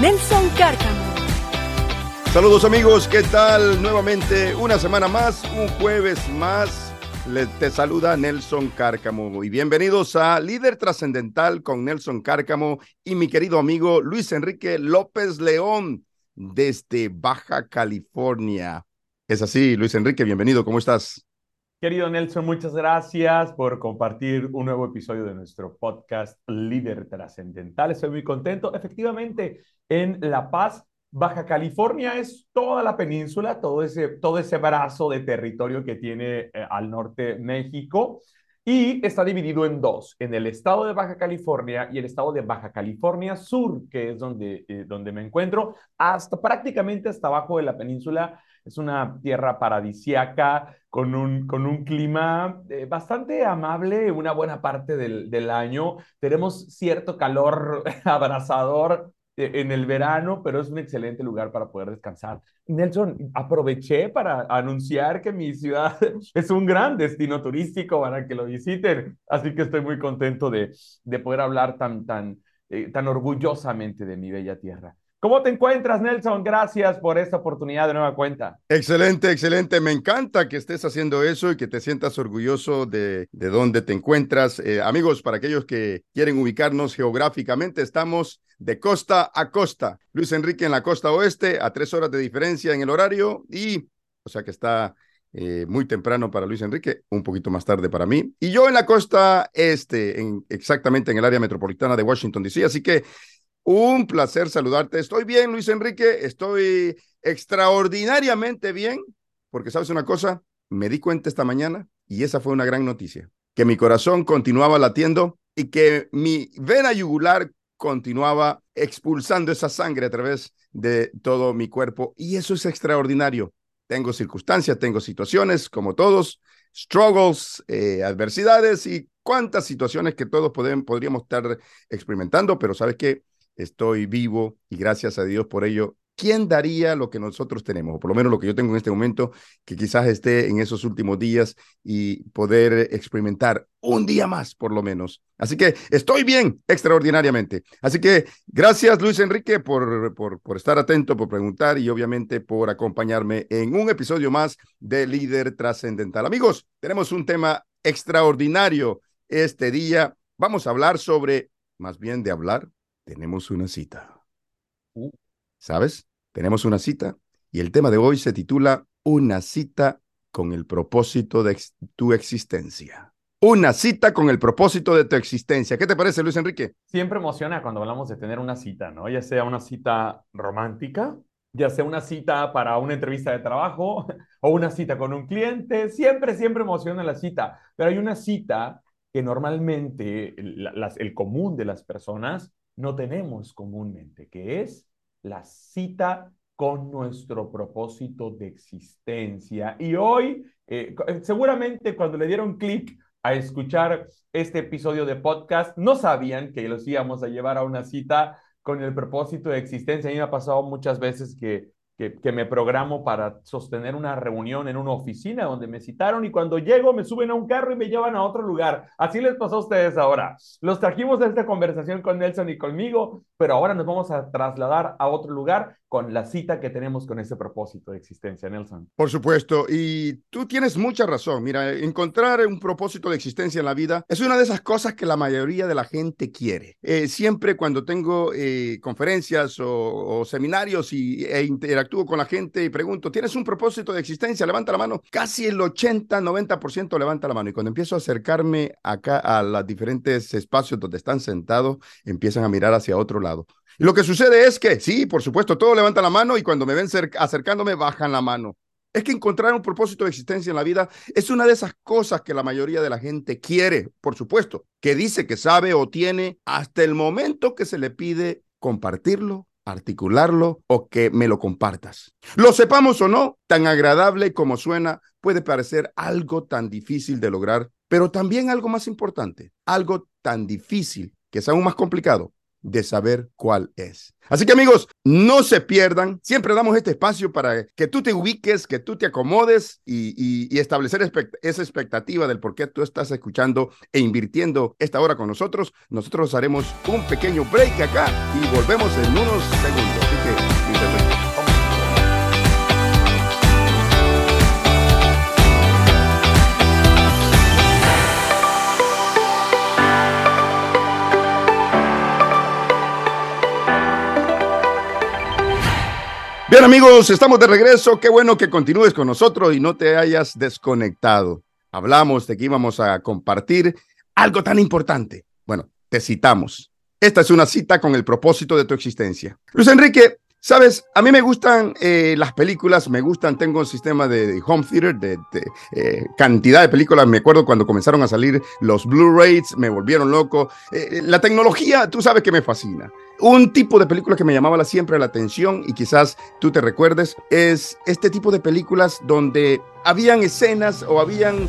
Nelson Cárcamo. Saludos amigos, ¿qué tal? Nuevamente una semana más, un jueves más. Le, te saluda Nelson Cárcamo y bienvenidos a Líder Trascendental con Nelson Cárcamo y mi querido amigo Luis Enrique López León desde Baja California. Es así, Luis Enrique, bienvenido, ¿cómo estás? Querido Nelson, muchas gracias por compartir un nuevo episodio de nuestro podcast Líder Trascendental. Estoy muy contento. Efectivamente, en La Paz, Baja California es toda la península, todo ese, todo ese brazo de territorio que tiene eh, al norte México. Y está dividido en dos, en el estado de Baja California y el estado de Baja California Sur, que es donde, eh, donde me encuentro, hasta prácticamente hasta abajo de la península. Es una tierra paradisiaca con un, con un clima eh, bastante amable una buena parte del, del año. Tenemos cierto calor abrasador e-, en el verano, pero es un excelente lugar para poder descansar. Nelson, aproveché para anunciar que mi ciudad es un gran destino turístico para que lo visiten, así que estoy muy contento de, de poder hablar tan, tan, eh, tan orgullosamente de mi bella tierra. ¿Cómo te encuentras, Nelson? Gracias por esta oportunidad de nueva cuenta. Excelente, excelente. Me encanta que estés haciendo eso y que te sientas orgulloso de, de dónde te encuentras. Eh, amigos, para aquellos que quieren ubicarnos geográficamente, estamos de costa a costa. Luis Enrique en la costa oeste, a tres horas de diferencia en el horario y, o sea que está eh, muy temprano para Luis Enrique, un poquito más tarde para mí. Y yo en la costa este, en, exactamente en el área metropolitana de Washington, D.C. Así que un placer saludarte. Estoy bien, Luis Enrique, estoy extraordinariamente bien, porque sabes una cosa, me di cuenta esta mañana y esa fue una gran noticia, que mi corazón continuaba latiendo y que mi vena yugular continuaba expulsando esa sangre a través de todo mi cuerpo y eso es extraordinario. Tengo circunstancias, tengo situaciones como todos, struggles, eh, adversidades y cuántas situaciones que todos podríamos estar experimentando, pero sabes que estoy vivo y gracias a Dios por ello. ¿Quién daría lo que nosotros tenemos? O por lo menos lo que yo tengo en este momento, que quizás esté en esos últimos días y poder experimentar un día más, por lo menos. Así que estoy bien, extraordinariamente. Así que gracias, Luis Enrique, por, por, por estar atento, por preguntar y obviamente por acompañarme en un episodio más de Líder Trascendental. Amigos, tenemos un tema extraordinario este día. Vamos a hablar sobre, más bien de hablar, tenemos una cita. Uh. ¿Sabes? Tenemos una cita y el tema de hoy se titula Una cita con el propósito de ex tu existencia. Una cita con el propósito de tu existencia. ¿Qué te parece, Luis Enrique? Siempre emociona cuando hablamos de tener una cita, ¿no? Ya sea una cita romántica, ya sea una cita para una entrevista de trabajo o una cita con un cliente. Siempre, siempre emociona la cita. Pero hay una cita que normalmente el, las, el común de las personas no tenemos comúnmente, que es la cita con nuestro propósito de existencia. Y hoy, eh, seguramente cuando le dieron clic a escuchar este episodio de podcast, no sabían que los íbamos a llevar a una cita con el propósito de existencia. A mí me ha pasado muchas veces que que, que, me programo para sostener una reunión en una oficina donde me citaron y cuando llego me suben a un carro y me llevan a otro lugar. Así les pasó a ustedes ahora. Los trajimos a esta conversación con Nelson y conmigo, pero ahora nos vamos a trasladar a otro lugar con la cita que tenemos con ese propósito de existencia, Nelson. Por supuesto, y tú tienes mucha razón. Mira, encontrar un propósito de existencia en la vida es una de esas cosas que la mayoría de la gente quiere. Eh, siempre cuando tengo eh, conferencias o, o, seminarios y, e interactúo con la gente y pregunto, ¿tienes un propósito de existencia? Levanta la mano. Casi el 80, 90% levanta la mano. Y cuando empiezo a acercarme acá a los diferentes espacios donde están sentados, empiezan a mirar hacia otro lado. Lo que sucede es que, sí, por supuesto, todos levantan la mano y cuando me ven acercándome, bajan la mano. Es que encontrar un propósito de existencia en la vida es una de esas cosas que la mayoría de la gente quiere, por supuesto, que dice que sabe o tiene hasta el momento que se le pide compartirlo articularlo o que me lo compartas. Lo sepamos o no, tan agradable como suena, puede parecer algo tan difícil de lograr, pero también algo más importante, algo tan difícil que es aún más complicado de saber cuál es. Así que amigos, no se pierdan. Siempre damos este espacio para que tú te ubiques, que tú te acomodes y, establecer esa expectativa del por qué tú estás escuchando e invirtiendo esta hora con nosotros. Nosotros haremos un pequeño break acá y volvemos en unos segundos. Así que, Amigos, estamos de regreso. Qué bueno que continúes con nosotros y no te hayas desconectado. Hablamos de que íbamos a compartir algo tan importante. Bueno, te citamos. Esta es una cita con el propósito de tu existencia. Luis Enrique, Sabes, a mí me gustan eh, las películas, me gustan, tengo un sistema de, home theater, de, eh, cantidad de películas, me acuerdo cuando comenzaron a salir los Blu-rays, me volvieron loco. Eh, la tecnología, tú sabes que me fascina. Un tipo de película que me llamaba siempre la atención y quizás tú te recuerdes, es este tipo de películas donde habían escenas o habían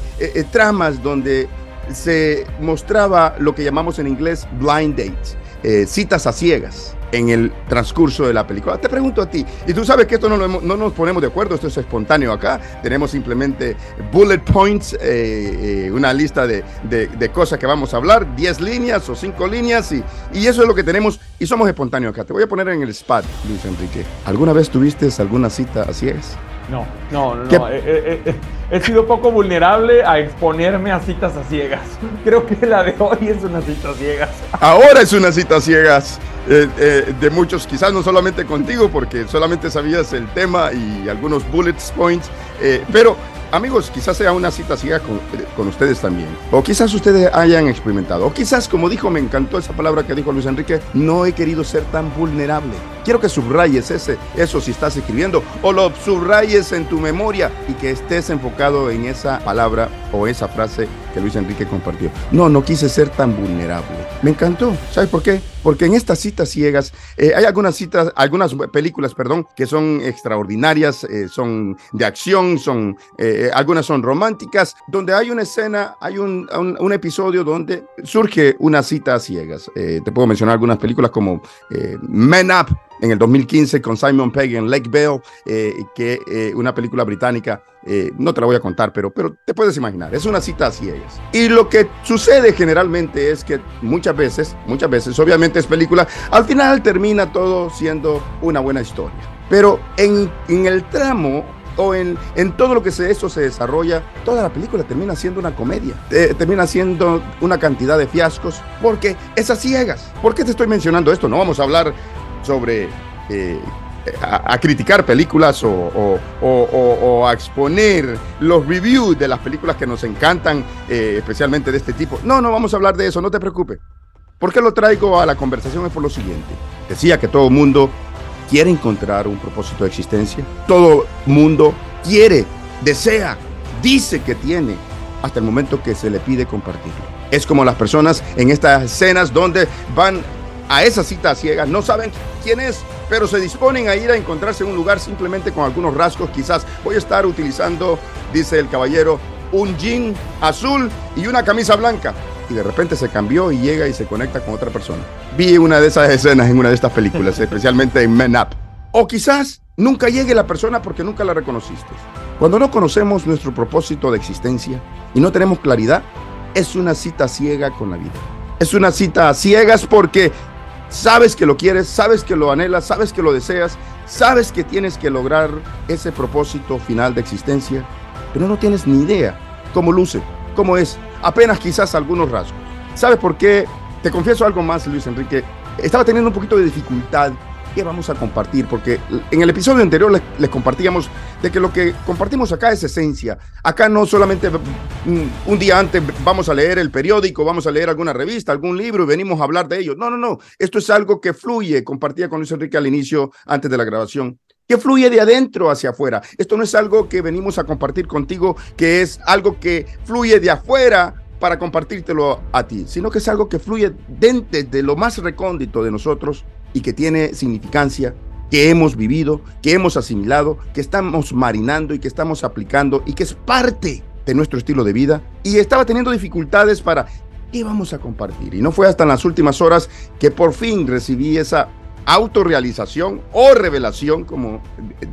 tramas donde se mostraba lo que llamamos en inglés blind dates, citas a ciegas en el transcurso de la película. Te pregunto a ti, y tú sabes que esto no, no nos ponemos de acuerdo, esto es espontáneo acá, tenemos simplemente bullet points, eh, eh, una lista de, de, cosas que vamos a hablar, 10 líneas o 5 líneas, y, y eso es lo que tenemos, y somos espontáneos acá. Te voy a poner en el spot, Luis Enrique. ¿Alguna vez tuviste alguna cita así es? No, no, no. He, sido poco vulnerable a exponerme a citas a ciegas. Creo que la de hoy es una cita a ciegas. Ahora es una cita a ciegas. Eh, eh, de muchos, quizás no solamente contigo, porque solamente sabías el tema y algunos bullet points, eh, pero amigos, quizás sea una cita ciega con, con, ustedes también. O quizás ustedes hayan experimentado. O quizás, como dijo, me encantó esa palabra que dijo Luis Enrique, no he querido ser tan vulnerable. Quiero que subrayes ese, eso si estás escribiendo o lo subrayes en tu memoria y que estés enfocado en esa palabra o esa frase que Luis Enrique compartió. No, no quise ser tan vulnerable. Me encantó. ¿Sabes por qué? Porque en estas citas ciegas eh, hay algunas citas, algunas películas, perdón, que son extraordinarias, eh, son de acción, son eh, algunas son románticas, donde hay una escena, hay un, episodio donde surge una cita ciegas. te puedo mencionar algunas películas como Men Up, en el 2015 con Simon Pegg en Lake Bell, que una película británica, eh, no te la voy a contar, pero, pero te puedes imaginar, es una cita a ciegas. Y lo que sucede generalmente es que muchas veces, muchas veces, obviamente es película, al final termina todo siendo una buena historia. Pero en, en el tramo o en, en, todo lo que se, eso se desarrolla, toda la película termina siendo una comedia, termina siendo una cantidad de fiascos, porque es a ciegas. ¿Por qué te estoy mencionando esto? No vamos a hablar sobre eh, a, criticar películas o, a exponer los reviews de las películas que nos encantan, eh, especialmente de este tipo. No, no vamos a hablar de eso, no te preocupes. ¿Por qué lo traigo a la conversación? Es por lo siguiente. Decía que todo mundo quiere encontrar un propósito de existencia. Todo mundo quiere, desea, dice que tiene, hasta el momento que se le pide compartirlo. Es como las personas en estas escenas donde van a esa cita ciega, no saben quién es, pero se disponen a ir a encontrarse en un lugar simplemente con algunos rasgos. Quizás voy a estar utilizando, dice el caballero, un jean azul y una camisa blanca. Y de repente se cambió y llega y se conecta con otra persona. Vi una de esas escenas en una de estas películas, especialmente en Men Up. O quizás nunca llegue la persona porque nunca la reconociste. Cuando no conocemos nuestro propósito de existencia y no tenemos claridad, es una cita ciega con la vida. Es una cita a ciegas porque Sabes que lo quieres, sabes que lo anhelas, sabes que lo deseas, sabes que tienes que lograr ese propósito final de existencia, pero no tienes ni idea cómo luce, cómo es, apenas quizás algunos rasgos. ¿Sabes por qué? Te confieso algo más, Luis Enrique. Estaba teniendo un poquito de dificultad ¿Qué vamos a compartir? Porque en el episodio anterior les, compartíamos de que lo que compartimos acá es esencia. Acá no solamente un día antes vamos a leer el periódico, vamos a leer alguna revista, algún libro y venimos a hablar de ello. No, no, no. Esto es algo que fluye. Compartía con Luis Enrique al inicio, antes de la grabación que fluye de adentro hacia afuera. Esto no es algo que venimos a compartir contigo, que es algo que fluye de afuera para compartírtelo a ti, sino que es algo que fluye desde lo más recóndito de nosotros y que tiene significancia, que hemos vivido, que hemos asimilado, que estamos marinando y que estamos aplicando y que es parte de nuestro estilo de vida. Y estaba teniendo dificultades para qué vamos a compartir. Y no fue hasta en las últimas horas que por fin recibí esa autorrealización o revelación, como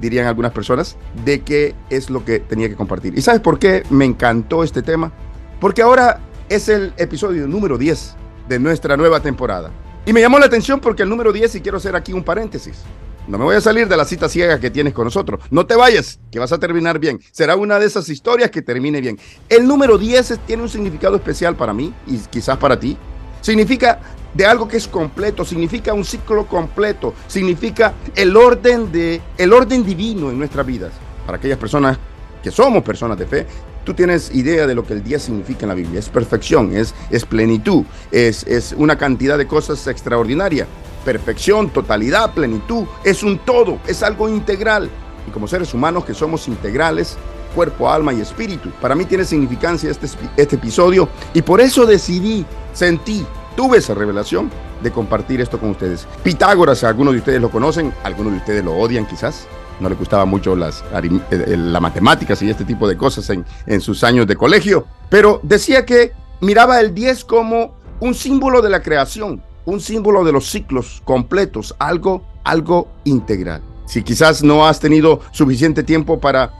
dirían algunas personas, de qué es lo que tenía que compartir. ¿Y sabes por qué me encantó este tema? Porque ahora es el episodio número 10 de nuestra nueva temporada. Y me llamó la atención porque el número 10, y quiero hacer aquí un paréntesis, no me voy a salir de la cita ciega que tienes con nosotros. No te vayas, que vas a terminar bien. Será una de esas historias que termine bien. El número 10 tiene un significado especial para mí y quizás para ti. Significa de algo que es completo, significa un ciclo completo, significa el orden de el orden divino en nuestras vidas. Para aquellas personas que somos personas de fe, tú tienes idea de lo que el 10 significa en la Biblia. Es perfección, es, es plenitud, es, es una cantidad de cosas extraordinarias perfección, totalidad, plenitud, es un todo, es algo integral. Y como seres humanos que somos integrales, cuerpo, alma y espíritu, para mí tiene significancia este, este episodio y por eso decidí, sentí, tuve esa revelación de compartir esto con ustedes. Pitágoras, algunos de ustedes lo conocen, algunos de ustedes lo odian quizás, no le gustaba mucho las, eh, la matemáticas y este tipo de cosas en, en sus años de colegio, pero decía que miraba el 10 como un símbolo de la creación, un símbolo de los ciclos completos, algo, algo integral. Si quizás no has tenido suficiente tiempo para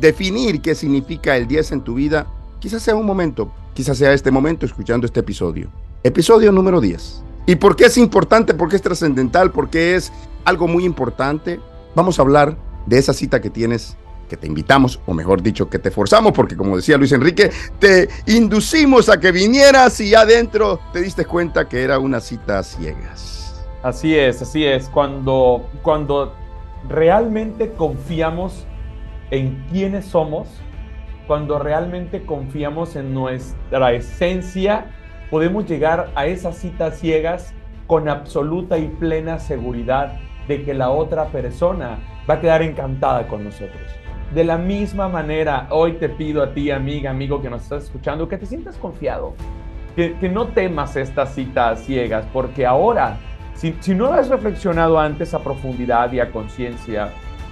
definir qué significa el 10 en tu vida, quizás sea un momento, quizás sea este momento escuchando este episodio. Episodio número 10. ¿Y por qué es importante? ¿Por qué es trascendental? ¿Por qué es algo muy importante? Vamos a hablar de esa cita que tienes que te invitamos, o mejor dicho, que te forzamos, porque como decía Luis Enrique, te inducimos a que vinieras y adentro te diste cuenta que era una cita ciegas. Así es, así es. Cuando, cuando realmente confiamos en quiénes somos, cuando realmente confiamos en nuestra esencia, podemos llegar a esas citas ciegas con absoluta y plena seguridad de que la otra persona va a quedar encantada con nosotros. De la misma manera, hoy te pido a ti, amiga, amigo que nos estás escuchando, que te sientas confiado, que, no temas estas citas ciegas, porque ahora, si, no has reflexionado antes a profundidad y a conciencia,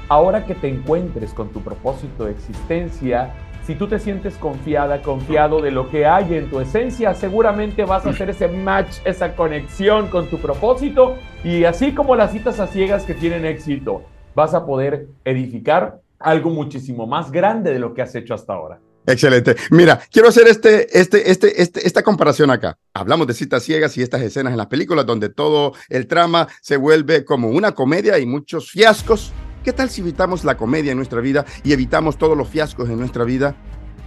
ahora que te encuentres con tu propósito de existencia, si tú te sientes confiada, confiado de lo que hay en tu esencia, seguramente vas a hacer ese match, esa conexión con tu propósito y así como las citas a ciegas que tienen éxito, vas a poder edificar algo muchísimo más grande de lo que has hecho hasta ahora. Excelente. Mira, quiero hacer este, este, este, este, esta comparación acá. Hablamos de citas ciegas y estas escenas en las películas donde todo el trama se vuelve como una comedia y muchos fiascos. ¿Qué tal si evitamos la comedia en nuestra vida y evitamos todos los fiascos en nuestra vida?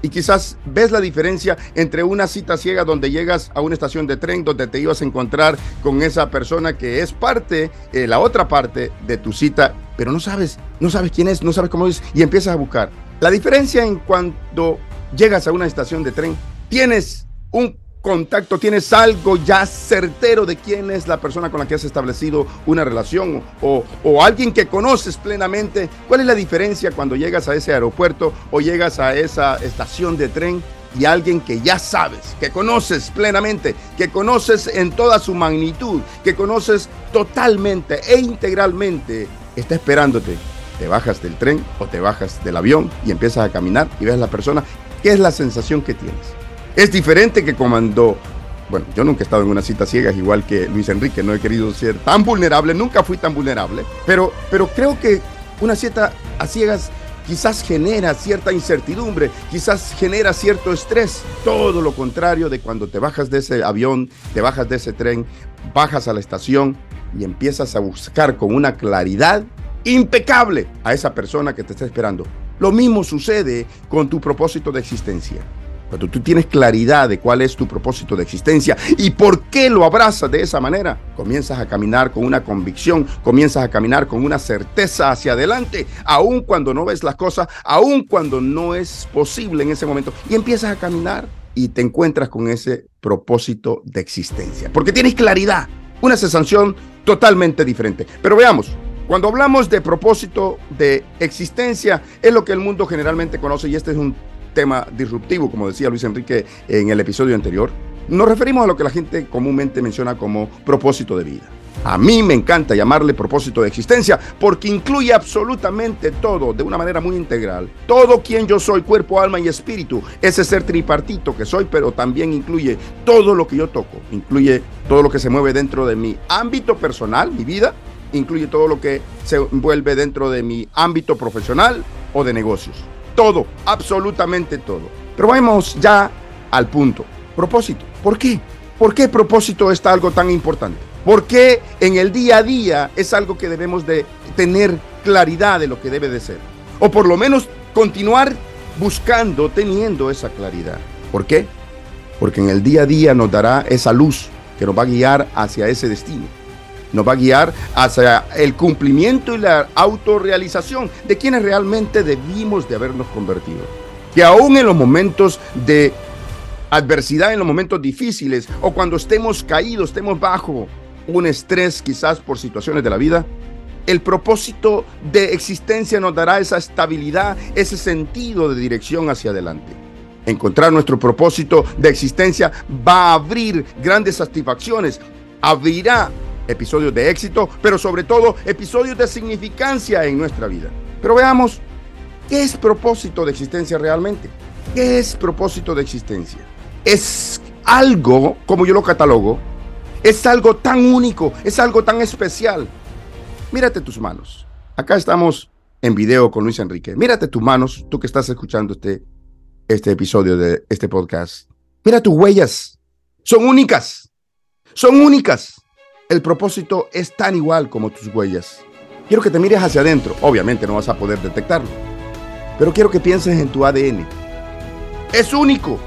Y quizás ves la diferencia entre una cita ciega donde llegas a una estación de tren donde te ibas a encontrar con esa persona que es parte, eh, la otra parte de tu cita, pero no sabes, no sabes quién es, no sabes cómo es y empiezas a buscar. La diferencia en cuando llegas a una estación de tren, tienes un contacto, tienes algo ya certero de quién es la persona con la que has establecido una relación o, o, alguien que conoces plenamente. ¿Cuál es la diferencia cuando llegas a ese aeropuerto o llegas a esa estación de tren? Y alguien que ya sabes, que conoces plenamente, que conoces en toda su magnitud, que conoces totalmente e integralmente, está esperándote. Te bajas del tren o te bajas del avión y empiezas a caminar y ves a la persona. ¿Qué es la sensación que tienes? Es diferente que cuando, bueno, yo nunca he estado en una cita ciega, igual que Luis Enrique, no he querido ser tan vulnerable, nunca fui tan vulnerable, pero, pero creo que una cita a ciegas quizás genera cierta incertidumbre, quizás genera cierto estrés, todo lo contrario de cuando te bajas de ese avión, te bajas de ese tren, bajas a la estación y empiezas a buscar con una claridad impecable a esa persona que te está esperando. Lo mismo sucede con tu propósito de existencia. Cuando tú tienes claridad de cuál es tu propósito de existencia y por qué lo abrazas de esa manera, comienzas a caminar con una convicción, comienzas a caminar con una certeza hacia adelante, aun cuando no ves las cosas, aun cuando no es posible en ese momento, y empiezas a caminar y te encuentras con ese propósito de existencia, porque tienes claridad, una sensación totalmente diferente. Pero veamos, cuando hablamos de propósito de existencia, es lo que el mundo generalmente conoce y este es un tema disruptivo, como decía Luis Enrique en el episodio anterior, nos referimos a lo que la gente comúnmente menciona como propósito de vida. A mí me encanta llamarle propósito de existencia porque incluye absolutamente todo de una manera muy integral. Todo quien yo soy, cuerpo, alma y espíritu, ese ser tripartito que soy, pero también incluye todo lo que yo toco, incluye todo lo que se mueve dentro de mi ámbito personal, mi vida, incluye todo lo que se envuelve dentro de mi ámbito profesional o de negocios. Todo, absolutamente todo. Pero vamos ya al punto. Propósito. ¿Por qué? ¿Por qué propósito está algo tan importante? Porque en el día a día es algo que debemos de tener claridad de lo que debe de ser. O por lo menos continuar buscando, teniendo esa claridad. ¿Por qué? Porque en el día a día nos dará esa luz que nos va a guiar hacia ese destino. Nos va a guiar hacia el cumplimiento y la autorrealización de quienes realmente debimos de habernos convertido. Que aún en los momentos de adversidad, en los momentos difíciles o cuando estemos caídos, estemos bajo, un estrés quizás por situaciones de la vida, el propósito de existencia nos dará esa estabilidad, ese sentido de dirección hacia adelante. Encontrar nuestro propósito de existencia va a abrir grandes satisfacciones, abrirá episodios de éxito, pero sobre todo episodios de significancia en nuestra vida. Pero veamos, ¿qué es propósito de existencia realmente? ¿Qué es propósito de existencia? Es algo, como yo lo catalogo, es algo tan único, es algo tan especial. Mírate tus manos. Acá estamos en video con Luis Enrique. Mírate tus manos, tú que estás escuchando este, este episodio de este podcast. Mira tus huellas. Son únicas. Son únicas. El propósito es tan igual como tus huellas. Quiero que te mires hacia adentro. Obviamente no vas a poder detectarlo. Pero quiero que pienses en tu ADN. Es único.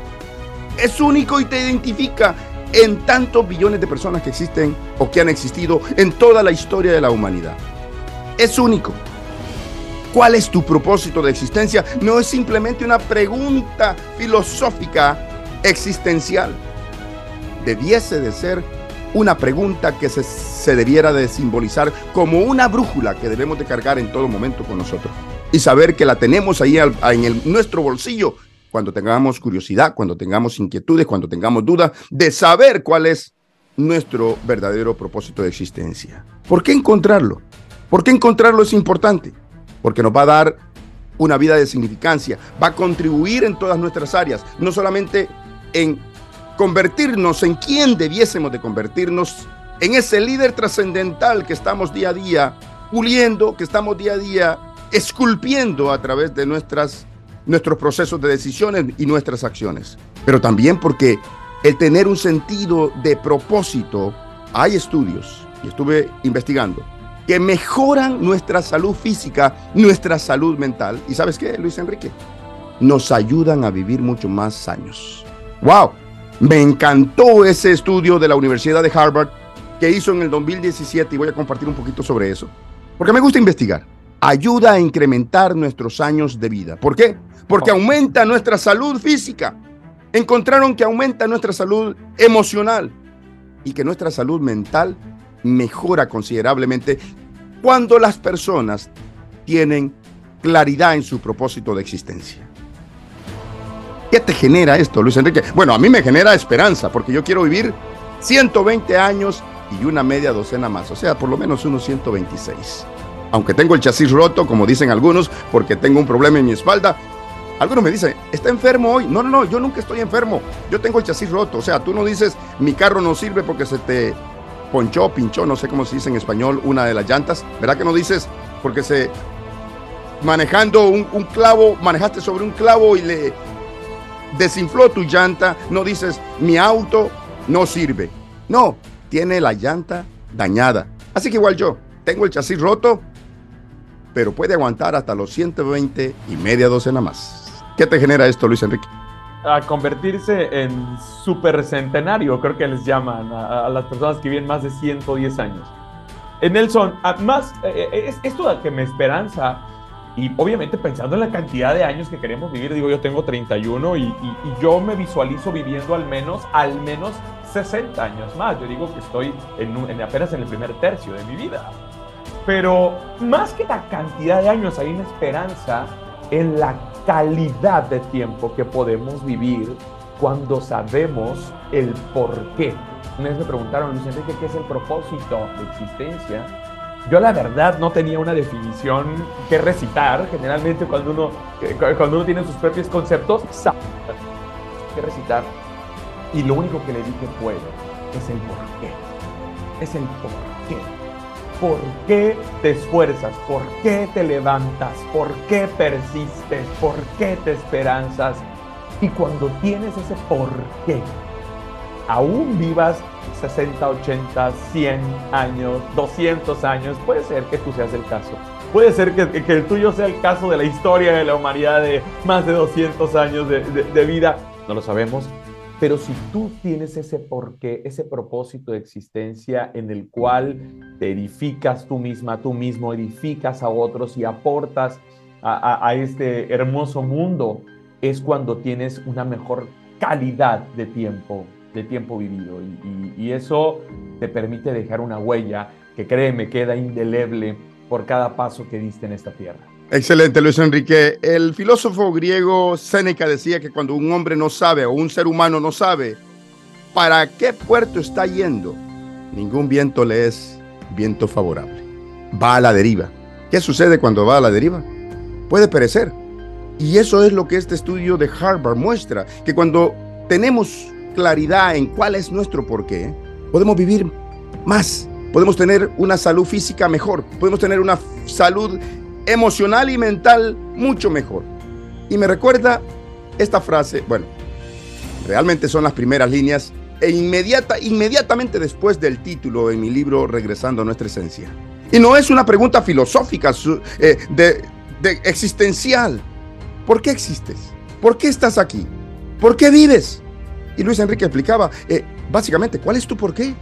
Es único y te identifica en tantos billones de personas que existen o que han existido en toda la historia de la humanidad. Es único. ¿Cuál es tu propósito de existencia? No es simplemente una pregunta filosófica existencial. Debiese de ser una pregunta que se, debiera de simbolizar como una brújula que debemos de cargar en todo momento con nosotros. Y saber que la tenemos ahí en nuestro bolsillo cuando tengamos curiosidad, cuando tengamos inquietudes, cuando tengamos dudas, de saber cuál es nuestro verdadero propósito de existencia. ¿Por qué encontrarlo? ¿Por qué encontrarlo es importante? Porque nos va a dar una vida de significancia, va a contribuir en todas nuestras áreas, no solamente en convertirnos en quien debiésemos de convertirnos, en ese líder trascendental que estamos día a día puliendo, que estamos día a día esculpiendo a través de nuestros procesos de decisiones y nuestras acciones. Pero también porque el tener un sentido de propósito, hay estudios, y estuve investigando, que mejoran nuestra salud física, nuestra salud mental. ¿Y sabes qué, Luis Enrique? Nos ayudan a vivir mucho más años. ¡Wow! Me encantó ese estudio de la Universidad de Harvard que hizo en el 2017 y voy a compartir un poquito sobre eso. Porque me gusta investigar. Ayuda a incrementar nuestros años de vida. ¿Por qué? porque aumenta nuestra salud física. Encontraron que aumenta nuestra salud emocional y que nuestra salud mental mejora considerablemente cuando las personas tienen claridad en su propósito de existencia. ¿Qué te genera esto, Luis Enrique? Bueno, a mí me genera esperanza porque yo quiero vivir 120 años y una media docena más, o sea, por lo menos unos 126. Aunque tengo el chasis roto, como dicen algunos, porque tengo un problema en mi espalda, algunos me dicen, está enfermo hoy. No, no, no, yo nunca estoy enfermo. Yo tengo el chasis roto. O sea, tú no dices, mi carro no sirve porque se te ponchó, pinchó, no sé cómo se dice en español, una de las llantas. ¿Verdad que no dices porque se manejando un, un clavo, manejaste sobre un clavo y le desinfló tu llanta? No dices, mi auto no sirve. No, tiene la llanta dañada. Así que igual yo, tengo el chasis roto, pero puede aguantar hasta los 120 y media docena más. ¿Qué te genera esto, Luis Enrique? A convertirse en supercentenario, creo que les llaman a, las personas que viven más de 110 años. En Nelson, además, eh, eh, es, esto que me esperanza, y obviamente pensando en la cantidad de años que queremos vivir, digo, yo tengo 31 y, y, yo me visualizo viviendo al menos, al menos 60 años más. Yo digo que estoy en, en apenas en el primer tercio de mi vida. Pero más que la cantidad de años, hay una esperanza en la calidad de tiempo que podemos vivir cuando sabemos el por qué Una vez me preguntaron, Luis Enrique, ¿qué es el propósito de existencia? Yo la verdad no tenía una definición que recitar. Generalmente cuando uno, cuando uno tiene sus propios conceptos, sabe que recitar. Y lo único que le dije fue, es el por qué. Es el por qué. ¿Por qué te esfuerzas? ¿Por qué te levantas? ¿Por qué persistes? ¿Por qué te esperanzas? Y cuando tienes ese por qué, aún vivas 60, 80, 100 años, 200 años, puede ser que tú seas el caso. Puede ser que, el tuyo sea el caso de la historia de la humanidad de más de 200 años de, vida. No lo sabemos. Pero si tú tienes ese porqué, ese propósito de existencia en el cual te edificas tú misma, tú mismo, edificas a otros y aportas a este hermoso mundo, es cuando tienes una mejor calidad de tiempo de tiempo vivido y, eso te permite dejar una huella que créeme queda indeleble por cada paso que diste en esta tierra. Excelente, Luis Enrique. El filósofo griego Séneca decía que cuando un hombre no sabe o un ser humano no sabe para qué puerto está yendo, ningún viento le es viento favorable. Va a la deriva. ¿Qué sucede cuando va a la deriva? Puede perecer. Y eso es lo que este estudio de Harvard muestra, que cuando tenemos claridad en cuál es nuestro porqué, podemos vivir más, podemos tener una salud física mejor, podemos tener una salud emocional y mental mucho mejor. Y me recuerda esta frase, bueno, realmente son las primeras líneas e inmediata, inmediatamente después del título en mi libro Regresando a nuestra esencia. Y no es una pregunta filosófica, eh, de, de existencial. ¿Por qué existes? ¿Por qué estás aquí? ¿Por qué vives? Y Luis Enrique explicaba, eh, básicamente, ¿cuál es tu por qué?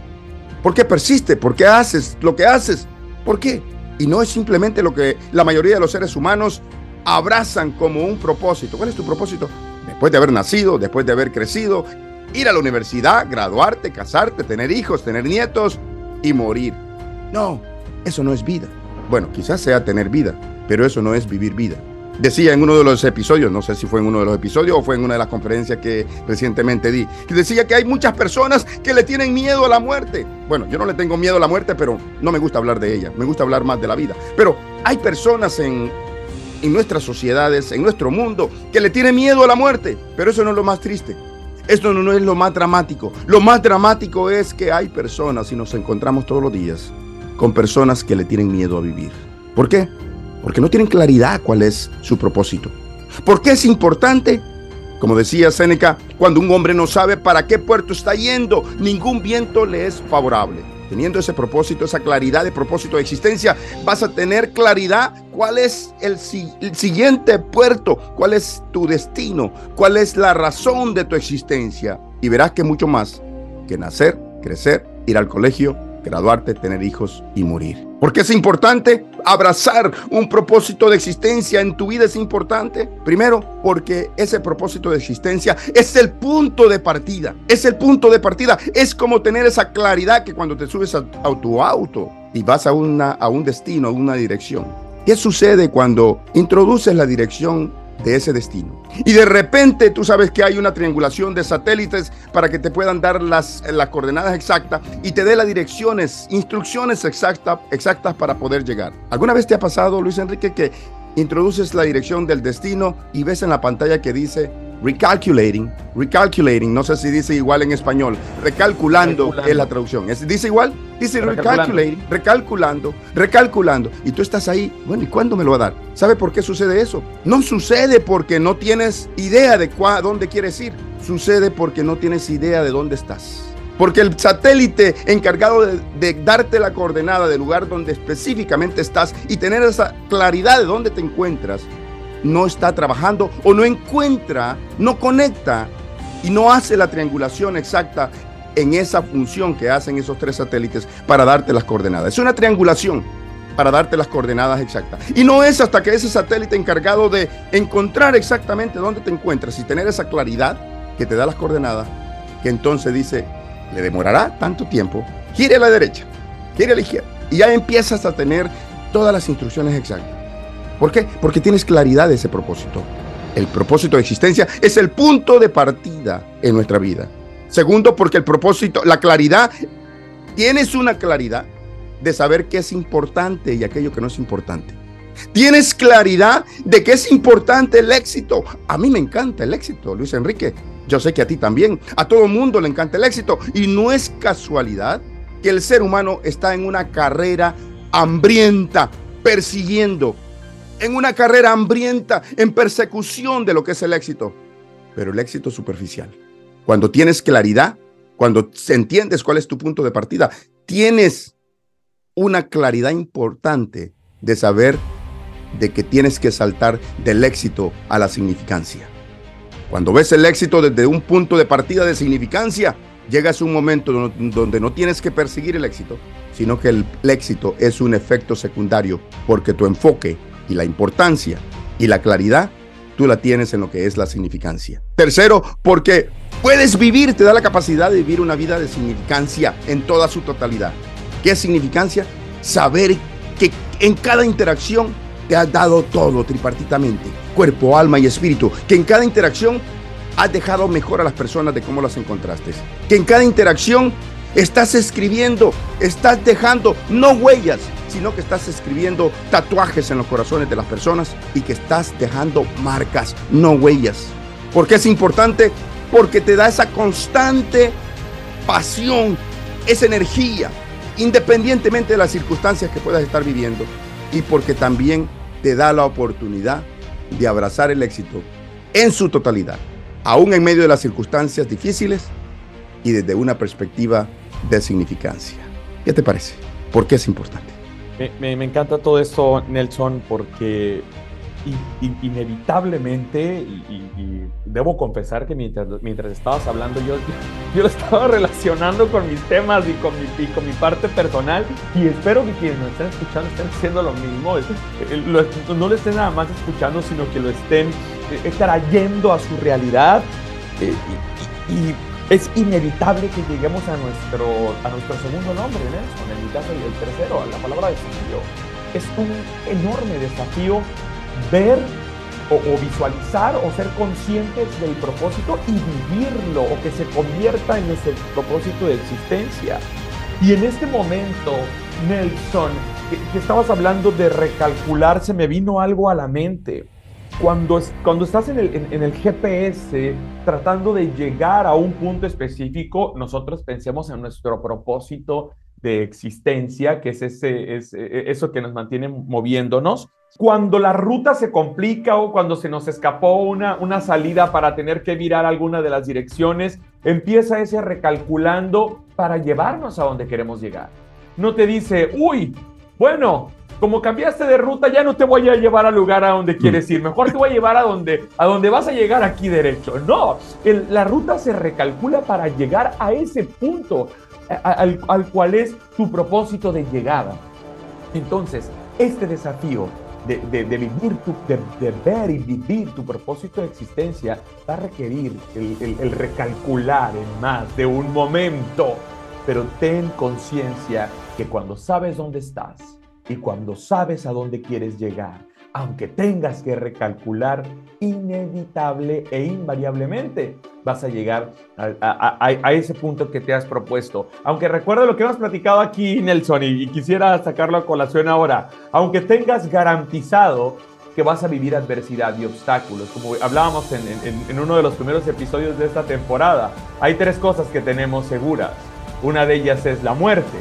¿Por qué persiste? ¿Por qué haces lo que haces? ¿Por qué? Y no es simplemente lo que la mayoría de los seres humanos abrazan como un propósito. ¿Cuál es tu propósito? Después de haber nacido, después de haber crecido, ir a la universidad, graduarte, casarte, tener hijos, tener nietos y morir. No, eso no es vida. Bueno, quizás sea tener vida, pero eso no es vivir vida. Decía en uno de los episodios, no sé si fue en uno de los episodios o fue en una de las conferencias que recientemente di, que decía que hay muchas personas que le tienen miedo a la muerte. Bueno, yo no le tengo miedo a la muerte, pero no me gusta hablar de ella, me gusta hablar más de la vida. Pero hay personas en, en nuestras sociedades, en nuestro mundo, que le tienen miedo a la muerte, pero eso no es lo más triste. Esto no es lo más dramático. Lo más dramático es que hay personas y nos encontramos todos los días con personas que le tienen miedo a vivir. ¿Por qué? Porque no tienen claridad cuál es su propósito. ¿Por qué es importante? Como decía Séneca, cuando un hombre no sabe para qué puerto está yendo, ningún viento le es favorable. Teniendo ese propósito, esa claridad de propósito de existencia, vas a tener claridad cuál es el, el siguiente puerto, cuál es tu destino, cuál es la razón de tu existencia. Y verás que mucho más que nacer, crecer, ir al colegio, graduarte, tener hijos y morir. ¿Por qué es importante? Abrazar un propósito de existencia en tu vida es importante. Primero, porque ese propósito de existencia es el punto de partida. Es el punto de partida. Es como tener esa claridad que cuando te subes a, a tu auto y vas a, una, a un destino, a una dirección. ¿Qué sucede cuando introduces la dirección de ese destino. Y de repente tú sabes que hay una triangulación de satélites para que te puedan dar las, las coordenadas exactas y te dé las direcciones, instrucciones exactas, exactas para poder llegar. ¿Alguna vez te ha pasado, Luis Enrique, que introduces la dirección del destino y ves en la pantalla que dice recalculating, recalculating, no sé si dice igual en español, recalculando, recalculando. es la traducción. ¿Es, ¿Dice igual? Dice recalculating, recalculando, recalculando. Y tú estás ahí, bueno, ¿y cuándo me lo va a dar? ¿Sabe por qué sucede eso? No sucede porque no tienes idea de cuá, dónde quieres ir. Sucede porque no tienes idea de dónde estás. Porque el satélite encargado de, de, darte la coordenada del lugar donde específicamente estás y tener esa claridad de dónde te encuentras, no está trabajando o no encuentra, no conecta y no hace la triangulación exacta en esa función que hacen esos tres satélites para darte las coordenadas. Es una triangulación para darte las coordenadas exactas. Y no es hasta que ese satélite encargado de encontrar exactamente dónde te encuentras y tener esa claridad que te da las coordenadas, que entonces dice, le demorará tanto tiempo, gire a la derecha, gire a la izquierda. Y ya empiezas a tener todas las instrucciones exactas. ¿Por qué? Porque tienes claridad de ese propósito. El propósito de existencia es el punto de partida en nuestra vida. Segundo, porque el propósito, la claridad, tienes una claridad de saber qué es importante y aquello que no es importante. Tienes claridad de que es importante el éxito. A mí me encanta el éxito, Luis Enrique. Yo sé que a ti también. A todo mundo le encanta el éxito. Y no es casualidad que el ser humano está en una carrera hambrienta, persiguiendo, en una carrera hambrienta, en persecución de lo que es el éxito. Pero el éxito superficial. Cuando tienes claridad, cuando entiendes cuál es tu punto de partida, tienes una claridad importante de saber de que tienes que saltar del éxito a la significancia. Cuando ves el éxito desde un punto de partida de significancia, llegas a un momento donde no tienes que perseguir el éxito, sino que el, éxito es un efecto secundario, porque tu enfoque y la importancia y la claridad, tú la tienes en lo que es la significancia. Tercero, porque puedes vivir, te da la capacidad de vivir una vida de significancia en toda su totalidad. ¿Qué es significancia? Saber que en cada interacción te has dado todo tripartitamente, cuerpo, alma y espíritu, que en cada interacción has dejado mejor a las personas de cómo las encontraste, que en cada interacción estás escribiendo, estás dejando no huellas, sino que estás escribiendo tatuajes en los corazones de las personas y que estás dejando marcas, no huellas. ¿Por qué es importante? Porque te da esa constante pasión, esa energía, independientemente de las circunstancias que puedas estar viviendo y porque también te da la oportunidad de abrazar el éxito en su totalidad, aún en medio de las circunstancias difíciles y desde una perspectiva de significancia. ¿Qué te parece? ¿Por qué es importante? Me, encanta todo esto, Nelson, porque inevitablemente, y, debo confesar que mientras, estabas hablando, yo, yo lo estaba relacionando con mis temas y con mi, con mi parte personal, y espero que quienes nos estén escuchando estén haciendo lo mismo, no lo estén nada más escuchando, sino que lo estén eh, trayendo a su realidad. Eh, y, es inevitable que lleguemos a nuestro, a nuestro segundo nombre, Nelson, en mi caso y el tercero, la palabra desafío. Es un enorme desafío ver o, visualizar o ser conscientes del propósito y vivirlo o que se convierta en ese propósito de existencia. Y en este momento, Nelson, que, estabas hablando de recalcular, se me vino algo a la mente. Cuando, cuando estás en el, en, el, GPS tratando de llegar a un punto específico, nosotros pensemos en nuestro propósito de existencia, que es, ese, es e, eso que nos mantiene moviéndonos cuando la ruta se complica o cuando se nos escapó una, una salida para tener que virar alguna de las direcciones, empieza ese recalculando para llevarnos a donde queremos llegar. No te dice, uy, bueno, como cambiaste de ruta, ya no te voy a llevar al lugar a donde quieres ir. Mejor te voy a llevar a donde, a donde vas a llegar aquí derecho. No, la ruta se recalcula para llegar a ese punto al, al cual es tu propósito de llegada. Entonces, este desafío de, vivir, tu, de, ver y vivir tu propósito de existencia, va a requerir el, el recalcular en más de un momento. Pero ten conciencia que cuando sabes dónde estás y cuando sabes a dónde quieres llegar, aunque tengas que recalcular, inevitable e invariablemente vas a llegar a, ese punto que te has propuesto. Aunque recuerda lo que hemos platicado aquí, Nelson, y, quisiera sacarlo a colación ahora, aunque tengas garantizado que vas a vivir adversidad y obstáculos, como hablábamos en uno de los primeros episodios de esta temporada, hay tres cosas que tenemos seguras. Una de ellas es la muerte,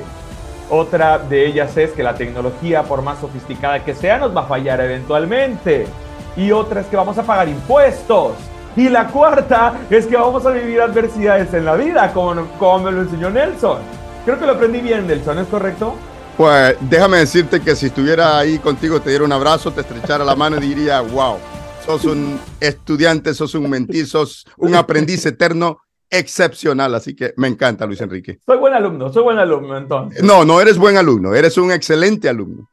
otra de ellas es que la tecnología, por más sofisticada que sea, nos va a fallar eventualmente. Y otra es que vamos a pagar impuestos. Y la cuarta es que vamos a vivir adversidades en la vida, como, me lo enseñó Nelson. Creo que lo aprendí bien, Nelson, ¿es correcto? Pues déjame decirte que si estuviera ahí contigo, te diera un abrazo, te estrechara la mano y diría, wow, sos un estudiante, sos un mentir, sos un aprendiz eterno excepcional, así que me encanta, Luis Enrique. Soy buen alumno, soy buen alumno entonces. No, no eres buen alumno, eres un excelente alumno.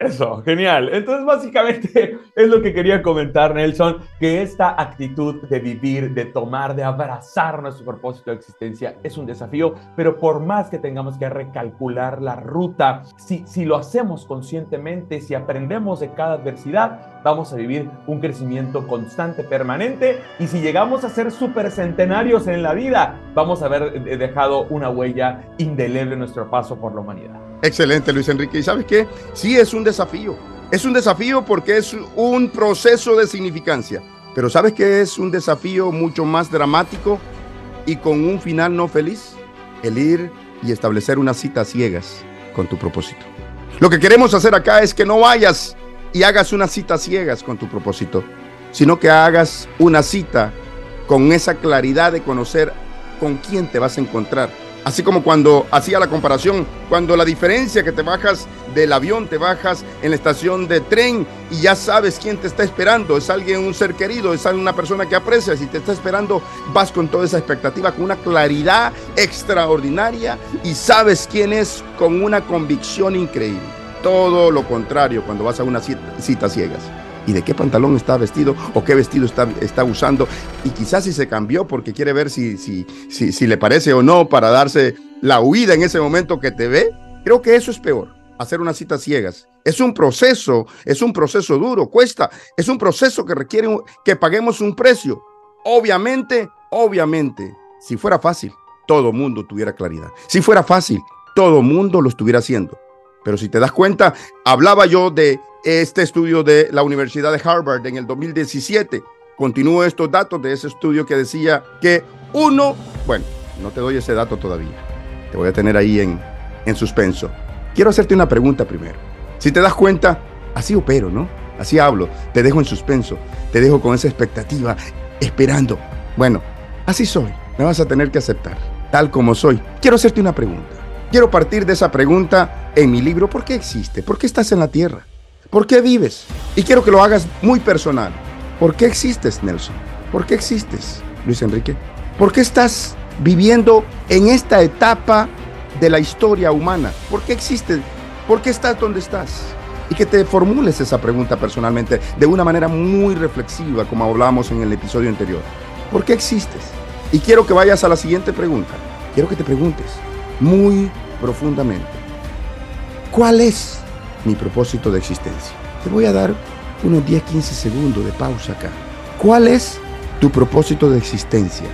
Eso, genial. Entonces, básicamente es lo que quería comentar, Nelson, que esta actitud de vivir, de tomar, de abrazar nuestro propósito de existencia es un desafío, pero por más que tengamos que recalcular la ruta, si, si lo hacemos conscientemente, si aprendemos de cada adversidad, vamos a vivir un crecimiento constante, permanente, y si llegamos a ser supercentenarios en la vida, vamos a haber dejado una huella indeleble en nuestro paso por la humanidad. Excelente, Luis Enrique. ¿Y sabes qué? Sí, es un desafío. Es un desafío porque es un proceso de significancia. Pero ¿sabes qué es un desafío mucho más dramático y con un final no feliz? El ir y establecer unas citas ciegas con tu propósito. Lo que queremos hacer acá es que no vayas y hagas unas citas ciegas con tu propósito, sino que hagas una cita con esa claridad de conocer con quién te vas a encontrar Así como cuando hacía la comparación, cuando la diferencia que te bajas del avión, te bajas en la estación de tren y ya sabes quién te está esperando, es alguien, un ser querido, es una persona que aprecias y te está esperando, vas con toda esa expectativa, con una claridad extraordinaria y sabes quién es con una convicción increíble. Todo lo contrario cuando vas a una cita, cita ciegas y de qué pantalón está vestido o qué vestido está, está usando. Y quizás si se cambió porque quiere ver si, si, si, si le parece o no para darse la huida en ese momento que te ve. Creo que eso es peor, hacer unas citas ciegas. Es un proceso, es un proceso duro, cuesta, es un proceso que requiere que paguemos un precio. Obviamente, obviamente, si fuera fácil, todo mundo tuviera claridad. Si fuera fácil, todo mundo lo estuviera haciendo. Pero si te das cuenta, hablaba yo de este estudio de la Universidad de Harvard en el 2017. Continúo estos datos de ese estudio que decía que uno, bueno, no te doy ese dato todavía, te voy a tener ahí en, en suspenso. Quiero hacerte una pregunta primero. Si te das cuenta, así opero, ¿no? Así hablo, te dejo en suspenso, te dejo con esa expectativa, esperando. Bueno, así soy, me vas a tener que aceptar, tal como soy. Quiero hacerte una pregunta. Quiero partir de esa pregunta en mi libro, ¿por qué existe? ¿Por qué estás en la Tierra? ¿Por qué vives? Y quiero que lo hagas muy personal. ¿Por qué existes, Nelson? ¿Por qué existes, Luis Enrique? ¿Por qué estás viviendo en esta etapa de la historia humana? ¿Por qué existes? ¿Por qué estás donde estás? Y que te formules esa pregunta personalmente de una manera muy reflexiva, como hablábamos en el episodio anterior. ¿Por qué existes? Y quiero que vayas a la siguiente pregunta. Quiero que te preguntes muy profundamente. ¿Cuál es mi propósito de existencia. Te voy a dar unos 10, 15 segundos de pausa acá. ¿Cuál es tu propósito de existencia?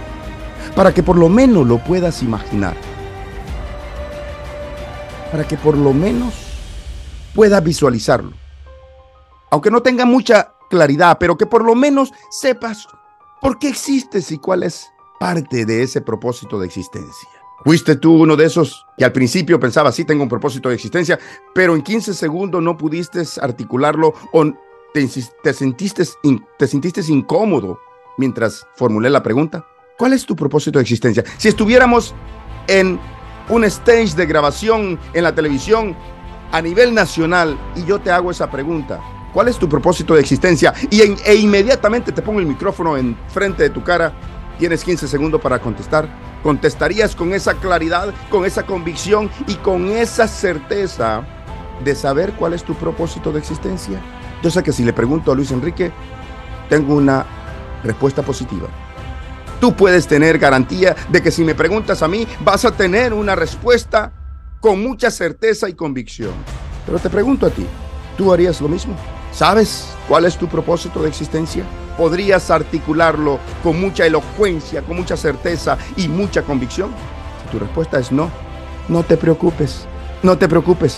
Para que por lo menos lo puedas imaginar. Para que por lo menos puedas visualizarlo. Aunque no tenga mucha claridad, pero que por lo menos sepas por qué existes y cuál es parte de ese propósito de existencia. ¿Fuiste tú uno de esos que al principio pensaba, sí, tengo un propósito de existencia, pero en 15 segundos no pudiste articularlo o te, te, sentiste, te sentiste incómodo mientras formulé la pregunta? ¿Cuál es tu propósito de existencia? Si estuviéramos en un stage de grabación en la televisión a nivel nacional y yo te hago esa pregunta, ¿cuál es tu propósito de existencia? Y e inmediatamente te pongo el micrófono en frente de tu cara, tienes 15 segundos para contestar ¿Contestarías con esa claridad, con esa convicción y con esa certeza de saber cuál es tu propósito de existencia? Yo sé que si le pregunto a Luis Enrique, tengo una respuesta positiva. Tú puedes tener garantía de que si me preguntas a mí, vas a tener una respuesta con mucha certeza y convicción. Pero te pregunto a ti, ¿tú harías lo mismo? ¿Sabes cuál es tu propósito de existencia? ¿Podrías articularlo con mucha elocuencia, con mucha certeza y mucha convicción? Si tu respuesta es no, no te preocupes, no te preocupes.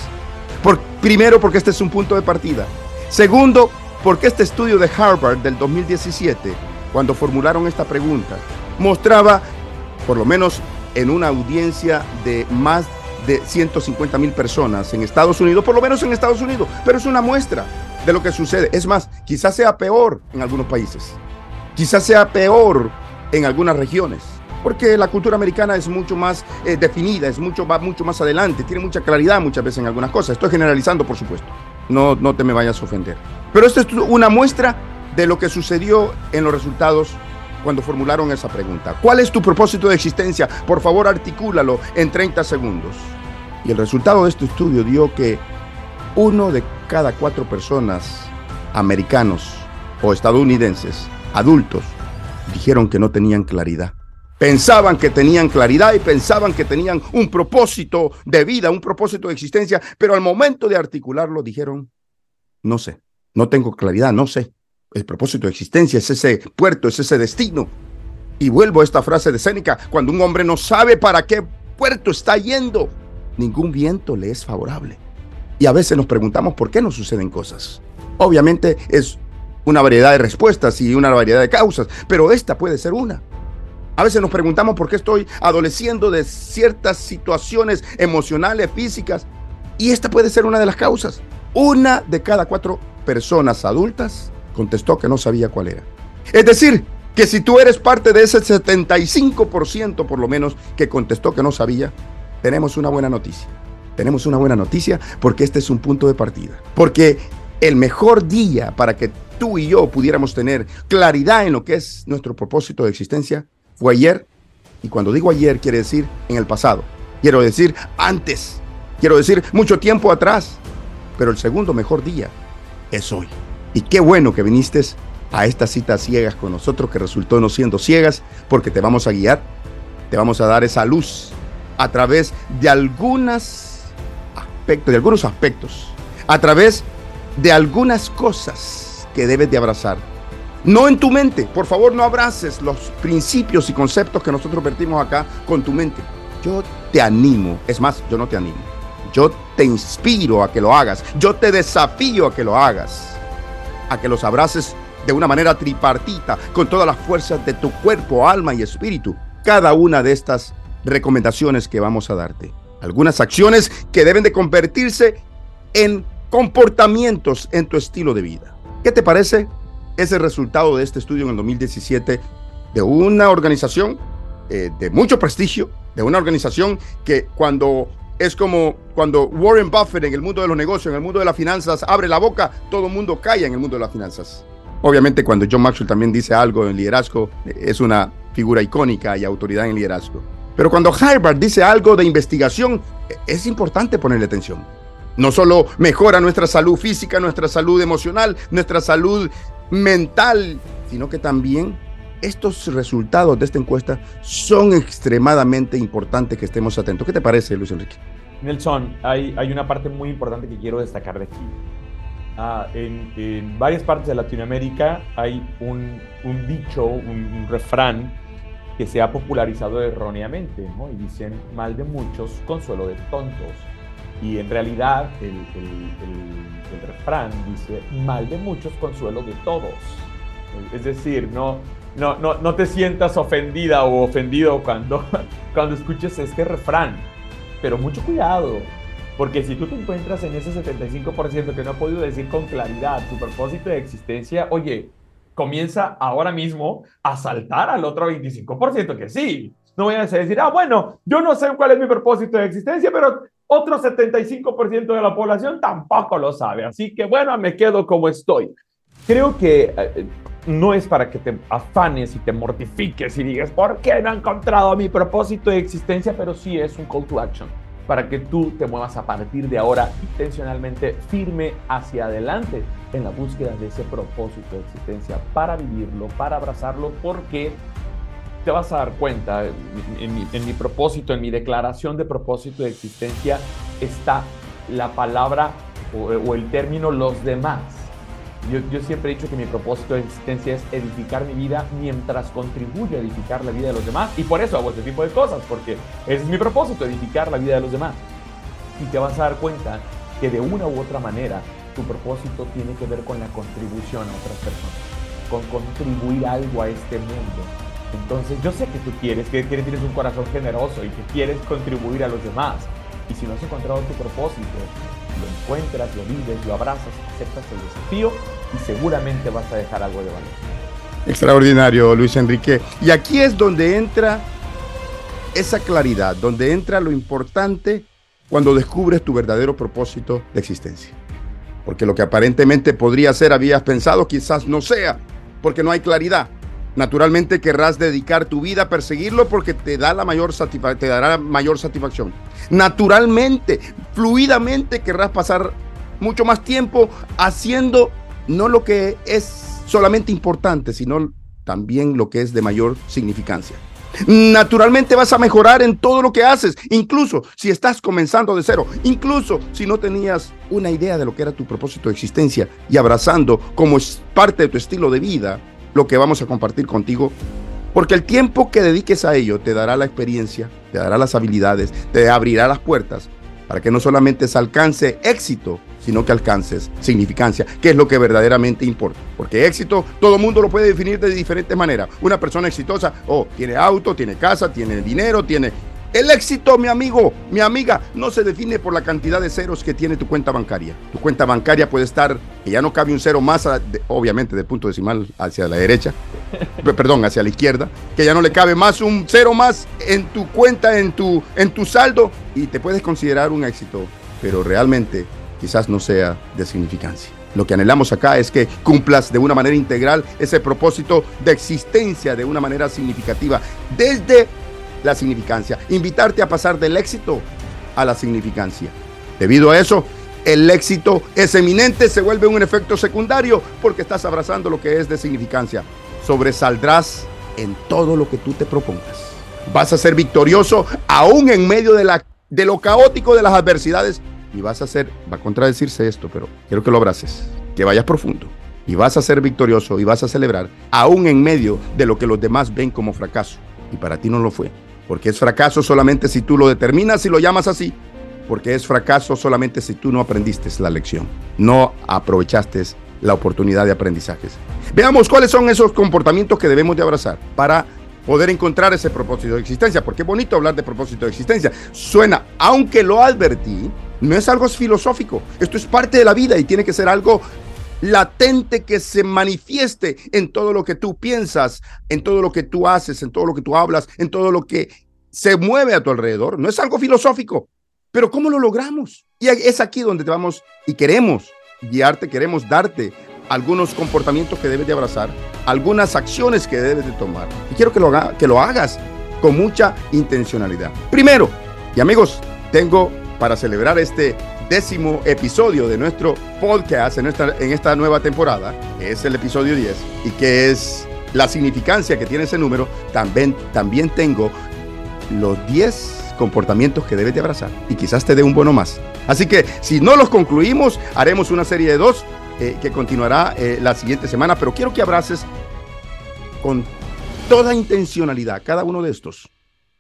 Por, primero, porque este es un punto de partida. Segundo, porque este estudio de Harvard del 2017, cuando formularon esta pregunta, mostraba, por lo menos en una audiencia de más de 150 mil personas en Estados Unidos, por lo menos en Estados Unidos, pero es una muestra de lo que sucede. Es más, quizás sea peor en algunos países, quizás sea peor en algunas regiones, porque la cultura americana es mucho más eh, definida, es mucho, va mucho más adelante, tiene mucha claridad muchas veces en algunas cosas. Estoy generalizando, por supuesto, no, no te me vayas a ofender. Pero esto es una muestra de lo que sucedió en los resultados cuando formularon esa pregunta. ¿Cuál es tu propósito de existencia? Por favor, articúlalo en 30 segundos. Y el resultado de este estudio dio que uno de cada cuatro personas americanos o estadounidenses, adultos, dijeron que no tenían claridad. Pensaban que tenían claridad y pensaban que tenían un propósito de vida, un propósito de existencia, pero al momento de articularlo dijeron, no sé, no tengo claridad, no sé. El propósito de existencia es ese puerto, es ese destino. Y vuelvo a esta frase de Séneca, cuando un hombre no sabe para qué puerto está yendo, ningún viento le es favorable. Y a veces nos preguntamos por qué no suceden cosas. Obviamente es una variedad de respuestas y una variedad de causas, pero esta puede ser una. A veces nos preguntamos por qué estoy adoleciendo de ciertas situaciones emocionales, físicas, y esta puede ser una de las causas. Una de cada cuatro personas adultas contestó que no sabía cuál era. Es decir, que si tú eres parte de ese 75% por lo menos que contestó que no sabía, tenemos una buena noticia. Tenemos una buena noticia porque este es un punto de partida. Porque el mejor día para que tú y yo pudiéramos tener claridad en lo que es nuestro propósito de existencia fue ayer. Y cuando digo ayer, quiere decir en el pasado. Quiero decir antes. Quiero decir mucho tiempo atrás. Pero el segundo mejor día es hoy. Y qué bueno que viniste a estas citas ciegas con nosotros, que resultó no siendo ciegas, porque te vamos a guiar, te vamos a dar esa luz a través de algunos de algunos aspectos, a través de algunas cosas que debes de abrazar. No en tu mente, por favor no abraces los principios y conceptos que nosotros vertimos acá con tu mente. Yo te animo, es más, yo no te animo. Yo te inspiro a que lo hagas. Yo te desafío a que lo hagas. A que los abraces de una manera tripartita, con todas las fuerzas de tu cuerpo, alma y espíritu. Cada una de estas recomendaciones que vamos a darte. Algunas acciones que deben de convertirse en comportamientos en tu estilo de vida. ¿Qué te parece ese resultado de este estudio en el 2017 de una organización eh, de mucho prestigio, de una organización que cuando es como cuando Warren Buffett en el mundo de los negocios, en el mundo de las finanzas, abre la boca, todo el mundo calla en el mundo de las finanzas. Obviamente cuando John Maxwell también dice algo en liderazgo, es una figura icónica y autoridad en liderazgo. Pero cuando Harvard dice algo de investigación, es importante ponerle atención. No solo mejora nuestra salud física, nuestra salud emocional, nuestra salud mental, sino que también estos resultados de esta encuesta son extremadamente importantes que estemos atentos. ¿Qué te parece, Luis Enrique? Nelson, hay, hay una parte muy importante que quiero destacar de aquí. Ah, en, varias partes de Latinoamérica hay un, un dicho, un, refrán que se ha popularizado erróneamente, ¿no? Y dicen, mal de muchos, consuelo de tontos. Y en realidad el, el, el refrán dice, mal de muchos, consuelo de todos. Es decir, no, no, no, no te sientas ofendida o ofendido cuando, cuando escuches este refrán. Pero mucho cuidado, porque si tú te encuentras en ese 75% que no ha podido decir con claridad tu propósito de existencia, oye, comienza ahora mismo a saltar al otro 25% que sí. No voy a decir, ah, bueno, yo no sé cuál es mi propósito de existencia, pero otro 75% de la población tampoco lo sabe. Así que bueno, me quedo como estoy. Creo que eh, no es para que te afanes y te mortifiques y digas, ¿por qué no he encontrado mi propósito de existencia? Pero sí es un call to action para que tú te muevas a partir de ahora intencionalmente firme hacia adelante en la búsqueda de ese propósito de existencia para vivirlo, para abrazarlo, porque te vas a dar cuenta, en mi, propósito, en mi declaración de propósito de existencia, está la palabra o el término los demás yo, siempre he dicho que mi propósito de existencia es edificar mi vida mientras contribuyo a edificar la vida de los demás. Y por eso hago este tipo de cosas, porque ese es mi propósito, edificar la vida de los demás. Y te vas a dar cuenta que de una u otra manera tu propósito tiene que ver con la contribución a otras personas, con contribuir algo a este mundo. Entonces yo sé que tú quieres, que tienes un corazón generoso y que quieres contribuir a los demás. Y si no has encontrado tu propósito, lo encuentras, lo vives, lo abrazas, aceptas el desafío y seguramente vas a dejar algo de valor. Extraordinario, Luis Enrique. Y aquí es donde entra esa claridad, donde entra lo importante cuando descubres tu verdadero propósito de existencia. Porque lo que aparentemente podría ser, habías pensado, quizás no sea, porque no hay claridad. Naturalmente querrás dedicar tu vida a perseguirlo porque te, da la mayor te dará mayor satisfacción. Naturalmente, fluidamente querrás pasar mucho más tiempo haciendo no lo que es solamente importante, sino también lo que es de mayor significancia. Naturalmente vas a mejorar en todo lo que haces, incluso si estás comenzando de cero, incluso si no tenías una idea de lo que era tu propósito de existencia y abrazando como parte de tu estilo de vida lo que vamos a compartir contigo. Porque el tiempo que dediques a ello te dará la experiencia, te dará las habilidades, te abrirá las puertas para que no solamente se alcance éxito, sino que alcances significancia, que es lo que verdaderamente importa. Porque éxito, todo mundo lo puede definir de diferentes maneras. Una persona exitosa, oh, tiene auto, tiene casa, tiene dinero, tiene el éxito, mi amigo, mi amiga, no se define por la cantidad de ceros que tiene tu cuenta bancaria. Tu cuenta bancaria puede estar, que ya no cabe un cero más, obviamente del punto decimal hacia la derecha, perdón, hacia la izquierda, que ya no le cabe más un cero más en tu cuenta, en tu, en tu saldo, y te puedes considerar un éxito, pero realmente quizás no sea de significancia. Lo que anhelamos acá es que cumplas de una manera integral ese propósito de existencia de una manera significativa desde la significancia, invitarte a pasar del éxito a la significancia. Debido a eso, el éxito es eminente, se vuelve un efecto secundario porque estás abrazando lo que es de significancia. Sobresaldrás en todo lo que tú te propongas. Vas a ser victorioso aún en medio de, la, de lo caótico de las adversidades y vas a ser, va a contradecirse esto, pero quiero que lo abraces, que vayas profundo y vas a ser victorioso y vas a celebrar aún en medio de lo que los demás ven como fracaso y para ti no lo fue porque es fracaso solamente si tú lo determinas y lo llamas así, porque es fracaso solamente si tú no aprendiste la lección, no aprovechaste la oportunidad de aprendizajes. Veamos cuáles son esos comportamientos que debemos de abrazar para poder encontrar ese propósito de existencia, porque es bonito hablar de propósito de existencia. Suena, aunque lo advertí, no es algo filosófico, esto es parte de la vida y tiene que ser algo latente que se manifieste en todo lo que tú piensas, en todo lo que tú haces, en todo lo que tú hablas, en todo lo que se mueve a tu alrededor. No es algo filosófico, pero ¿cómo lo logramos? Y es aquí donde te vamos y queremos guiarte, queremos darte algunos comportamientos que debes de abrazar, algunas acciones que debes de tomar. Y quiero que lo, que lo hagas con mucha intencionalidad. Primero, y amigos, tengo para celebrar este décimo episodio de nuestro podcast en, en esta nueva temporada, que es el episodio 10, y que es la significancia que tiene ese número, también, también tengo los 10 comportamientos que debes de abrazar y quizás te dé un bono más. Así que si no los concluimos, haremos una serie de dos eh, que continuará eh, la siguiente semana, pero quiero que abraces con toda intencionalidad cada uno de estos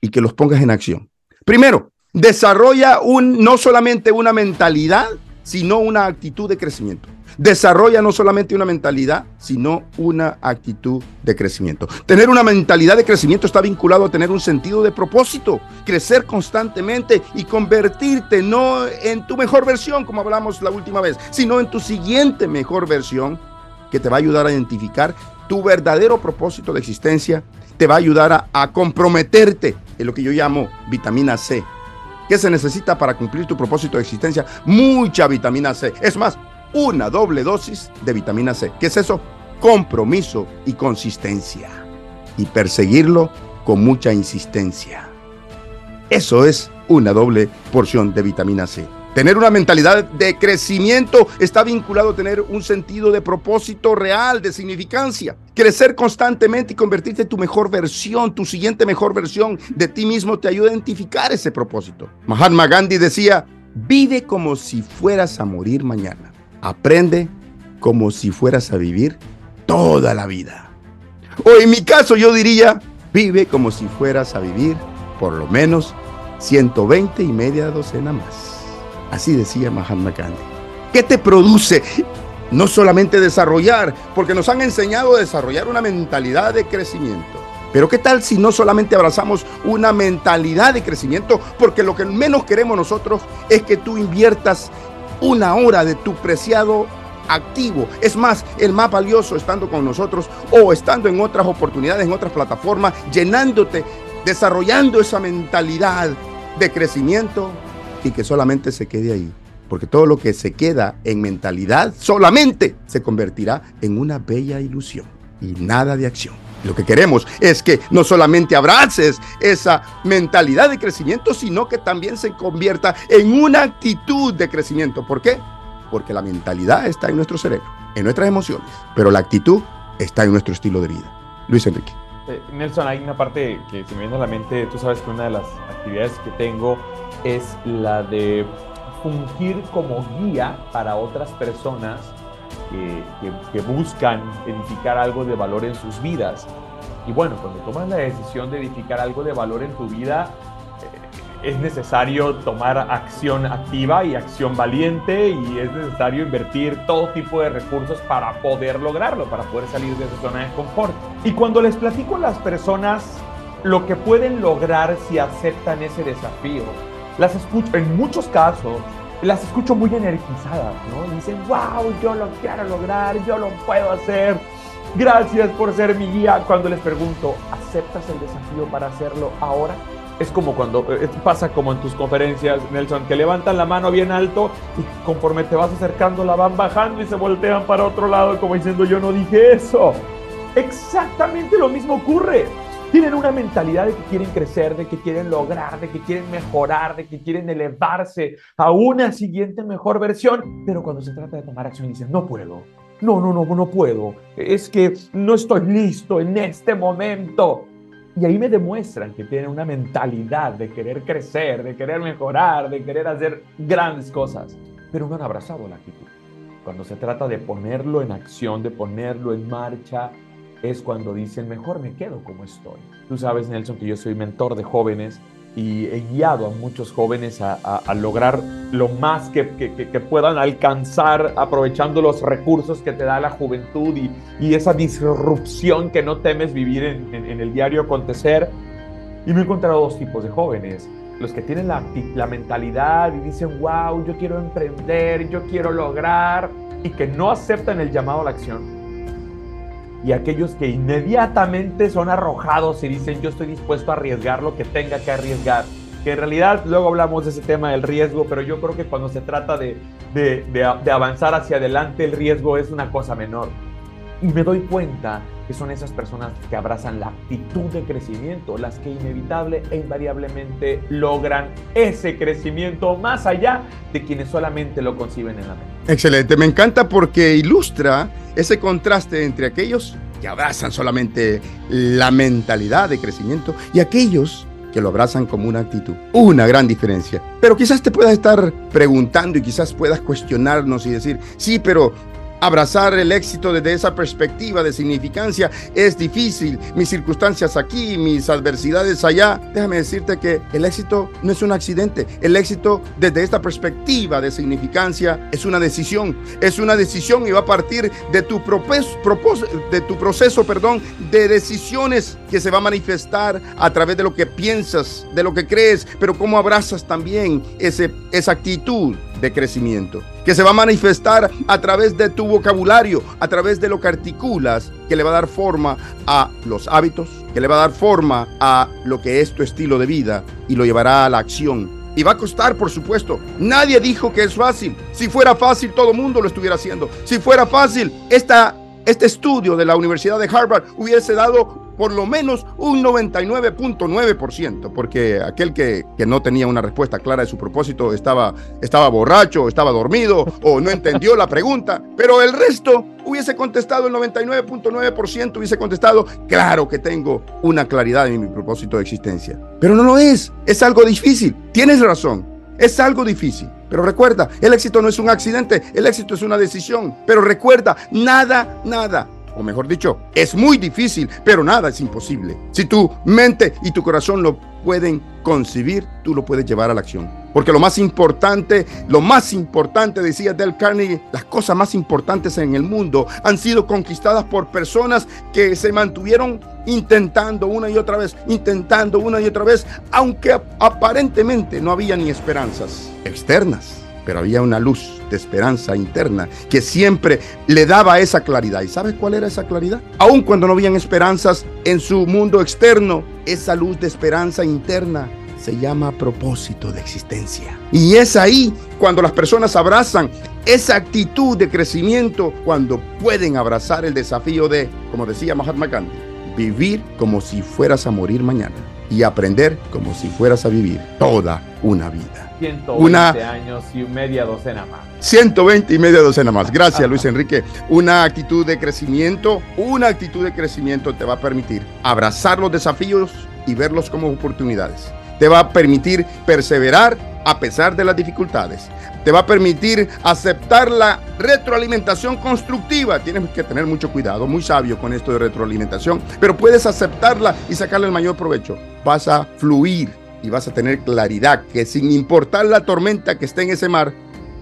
y que los pongas en acción. Primero, Desarrolla un, no solamente una mentalidad, sino una actitud de crecimiento. Desarrolla no solamente una mentalidad, sino una actitud de crecimiento. Tener una mentalidad de crecimiento está vinculado a tener un sentido de propósito, crecer constantemente y convertirte no en tu mejor versión, como hablamos la última vez, sino en tu siguiente mejor versión que te va a ayudar a identificar tu verdadero propósito de existencia, te va a ayudar a, comprometerte en lo que yo llamo vitamina C, ¿Qué se necesita para cumplir tu propósito de existencia? Mucha vitamina C. Es más, una doble dosis de vitamina C. ¿Qué es eso? Compromiso y consistencia. Y perseguirlo con mucha insistencia. Eso es una doble porción de vitamina C. Tener una mentalidad de crecimiento está vinculado a tener un sentido de propósito real, de significancia. Crecer constantemente y convertirte en tu mejor versión, tu siguiente mejor versión de ti mismo te ayuda a identificar ese propósito. Mahatma Gandhi decía, vive como si fueras a morir mañana. Aprende como si fueras a vivir toda la vida. O en mi caso yo diría, vive como si fueras a vivir por lo menos 120 y media docena más. Así decía Mahatma Gandhi. ¿Qué te produce? No solamente desarrollar, porque nos han enseñado a desarrollar una mentalidad de crecimiento. Pero ¿qué tal si no solamente abrazamos una mentalidad de crecimiento? Porque lo que menos queremos nosotros es que tú inviertas una hora de tu preciado activo. Es más, el más valioso estando con nosotros o estando en otras oportunidades, en otras plataformas, llenándote, desarrollando esa mentalidad de crecimiento y que solamente se quede ahí. Porque todo lo que se queda en mentalidad solamente se convertirá en una bella ilusión y nada de acción. Lo que queremos es que no solamente abraces esa mentalidad de crecimiento, sino que también se convierta en una actitud de crecimiento. ¿Por qué? porque la mentalidad está en nuestro cerebro, en nuestras emociones, pero la actitud está en nuestro estilo de vida. Luis Enrique. Eh, Nelson, hay una parte que se me viene a la mente, tú sabes que una de las actividades que tengo es la de fungir como guía para otras personas que, buscan edificar algo de valor en sus vidas. Y bueno, cuando tomas la decisión de edificar algo de valor en tu vida, eh, es necesario tomar acción activa y acción valiente y es necesario invertir todo tipo de recursos para poder lograrlo, para poder salir de esa zona de confort. Y cuando les platico a las personas lo que pueden lograr si aceptan ese desafío, las escucho, en muchos casos, las escucho muy energizadas, ¿no? dicen, wow, yo lo quiero lograr, yo lo puedo hacer. Gracias por ser mi guía. Cuando les pregunto, ¿aceptas el desafío para hacerlo ahora? Es como cuando eh, pasa como en tus conferencias, Nelson, que levantan la mano bien alto y conforme te vas acercando la van bajando y se voltean para otro lado como diciendo yo no dije eso. Exactamente lo mismo ocurre. Tienen una mentalidad de que quieren crecer, de que quieren lograr, de que quieren mejorar, de que quieren elevarse a una siguiente mejor versión, pero cuando se trata de tomar acción dicen, no puedo, no, no, no, no puedo, es que no estoy listo en este momento. Y ahí me demuestran que tienen una mentalidad de querer crecer, de querer mejorar, de querer hacer grandes cosas, pero no han abrazado la actitud. Cuando se trata de ponerlo en acción, de ponerlo en marcha, es cuando dicen, mejor me quedo como estoy. Tú sabes, Nelson, que yo soy mentor de jóvenes y he guiado a muchos jóvenes a, lograr lo más que, puedan alcanzar aprovechando los recursos que te da la juventud y, esa disrupción que no temes vivir en, el diario acontecer. Y me he encontrado dos tipos de jóvenes. Los que tienen la, la mentalidad y dicen, wow, yo quiero emprender, yo quiero lograr, y que no aceptan el llamado a la acción y aquellos que inmediatamente son arrojados y dicen yo estoy dispuesto a arriesgar lo que tenga que arriesgar. Que en realidad luego hablamos de ese tema del riesgo, pero yo creo que cuando se trata de, de, de, avanzar hacia adelante el riesgo es una cosa menor. Y me doy cuenta que son esas personas que abrazan la actitud de crecimiento, las que inevitable e invariablemente logran ese crecimiento más allá de quienes solamente lo conciben en la mente. Excelente, me encanta porque ilustra ese contraste entre aquellos que abrazan solamente la mentalidad de crecimiento y aquellos que lo abrazan como una actitud. Una gran diferencia. Pero quizás te puedas estar preguntando y quizás puedas cuestionarnos y decir, sí, pero Abrazar el éxito desde esa perspectiva de significancia es difícil. Mis circunstancias aquí, mis adversidades allá. Déjame decirte que el éxito no es un accidente. El éxito desde esta perspectiva de significancia es una decisión. Es una decisión y va a partir de tu, proceso perdón, de decisiones que se va a manifestar a través de lo que piensas, de lo que crees, pero cómo abrazas también ese, esa actitud de crecimiento, que se va a manifestar a través de tu vocabulario, a través de lo que articulas, que le va a dar forma a los hábitos, que le va a dar forma a lo que es tu estilo de vida y lo llevará a la acción. Y va a costar, por supuesto. Nadie dijo que es fácil. Si fuera fácil, todo el mundo lo estuviera haciendo. Si fuera fácil, esta, este estudio de la Universidad de Harvard hubiese dado por lo menos un 99.9%, porque aquel que, no tenía una respuesta clara de su propósito estaba, estaba borracho, estaba dormido o no entendió la pregunta, pero el resto hubiese contestado el 99.9%, hubiese contestado, claro que tengo una claridad en mi propósito de existencia. Pero no lo es, es algo difícil, tienes razón, es algo difícil. Pero recuerda, el éxito no es un accidente, el éxito es una decisión. Pero recuerda, nada, nada o mejor dicho, es muy difícil, pero nada es imposible. Si tu mente y tu corazón lo pueden concebir, tú lo puedes llevar a la acción. Porque lo más importante, lo más importante, decía Del Carnegie, las cosas más importantes en el mundo han sido conquistadas por personas que se mantuvieron intentando una y otra vez, intentando una y otra vez, aunque aparentemente no había ni esperanzas externas pero había una luz de esperanza interna que siempre le daba esa claridad. ¿Y sabes cuál era esa claridad? Aun cuando no habían esperanzas en su mundo externo, esa luz de esperanza interna se llama propósito de existencia. Y es ahí cuando las personas abrazan esa actitud de crecimiento, cuando pueden abrazar el desafío de, como decía Mahatma Gandhi, vivir como si fueras a morir mañana y aprender como si fueras a vivir toda una vida. 120 una, años y media docena más. 120 y media docena más. Gracias, Luis Enrique. Una actitud de crecimiento, una actitud de crecimiento te va a permitir abrazar los desafíos y verlos como oportunidades. Te va a permitir perseverar a pesar de las dificultades. Te va a permitir aceptar la retroalimentación constructiva. Tienes que tener mucho cuidado, muy sabio con esto de retroalimentación, pero puedes aceptarla y sacarle el mayor provecho. Vas a fluir y vas a tener claridad que sin importar la tormenta que esté en ese mar,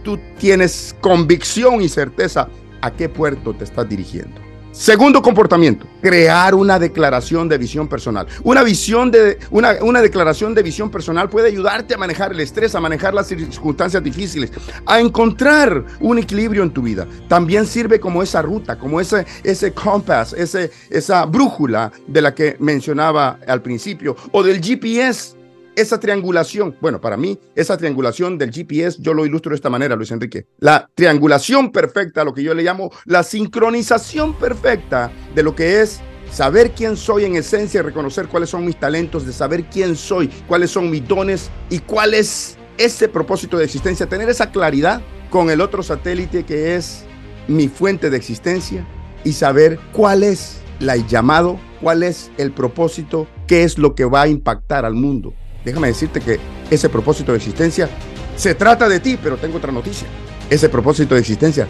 tú tienes convicción y certeza a qué puerto te estás dirigiendo. Segundo comportamiento, crear una declaración de visión personal. Una visión de una, una, declaración de visión personal puede ayudarte a manejar el estrés, a manejar las circunstancias difíciles, a encontrar un equilibrio en tu vida. También sirve como esa ruta, como ese ese compass, ese esa brújula de la que mencionaba al principio o del GPS esa triangulación, bueno, para mí, esa triangulación del GPS, yo lo ilustro de esta manera, Luis Enrique. La triangulación perfecta, lo que yo le llamo la sincronización perfecta de lo que es saber quién soy en esencia, reconocer cuáles son mis talentos, de saber quién soy, cuáles son mis dones y cuál es ese propósito de existencia, tener esa claridad con el otro satélite que es mi fuente de existencia y saber cuál es la llamado, cuál es el propósito, qué es lo que va a impactar al mundo déjame decirte que ese propósito de existencia se trata de ti, pero tengo otra noticia. Ese propósito de existencia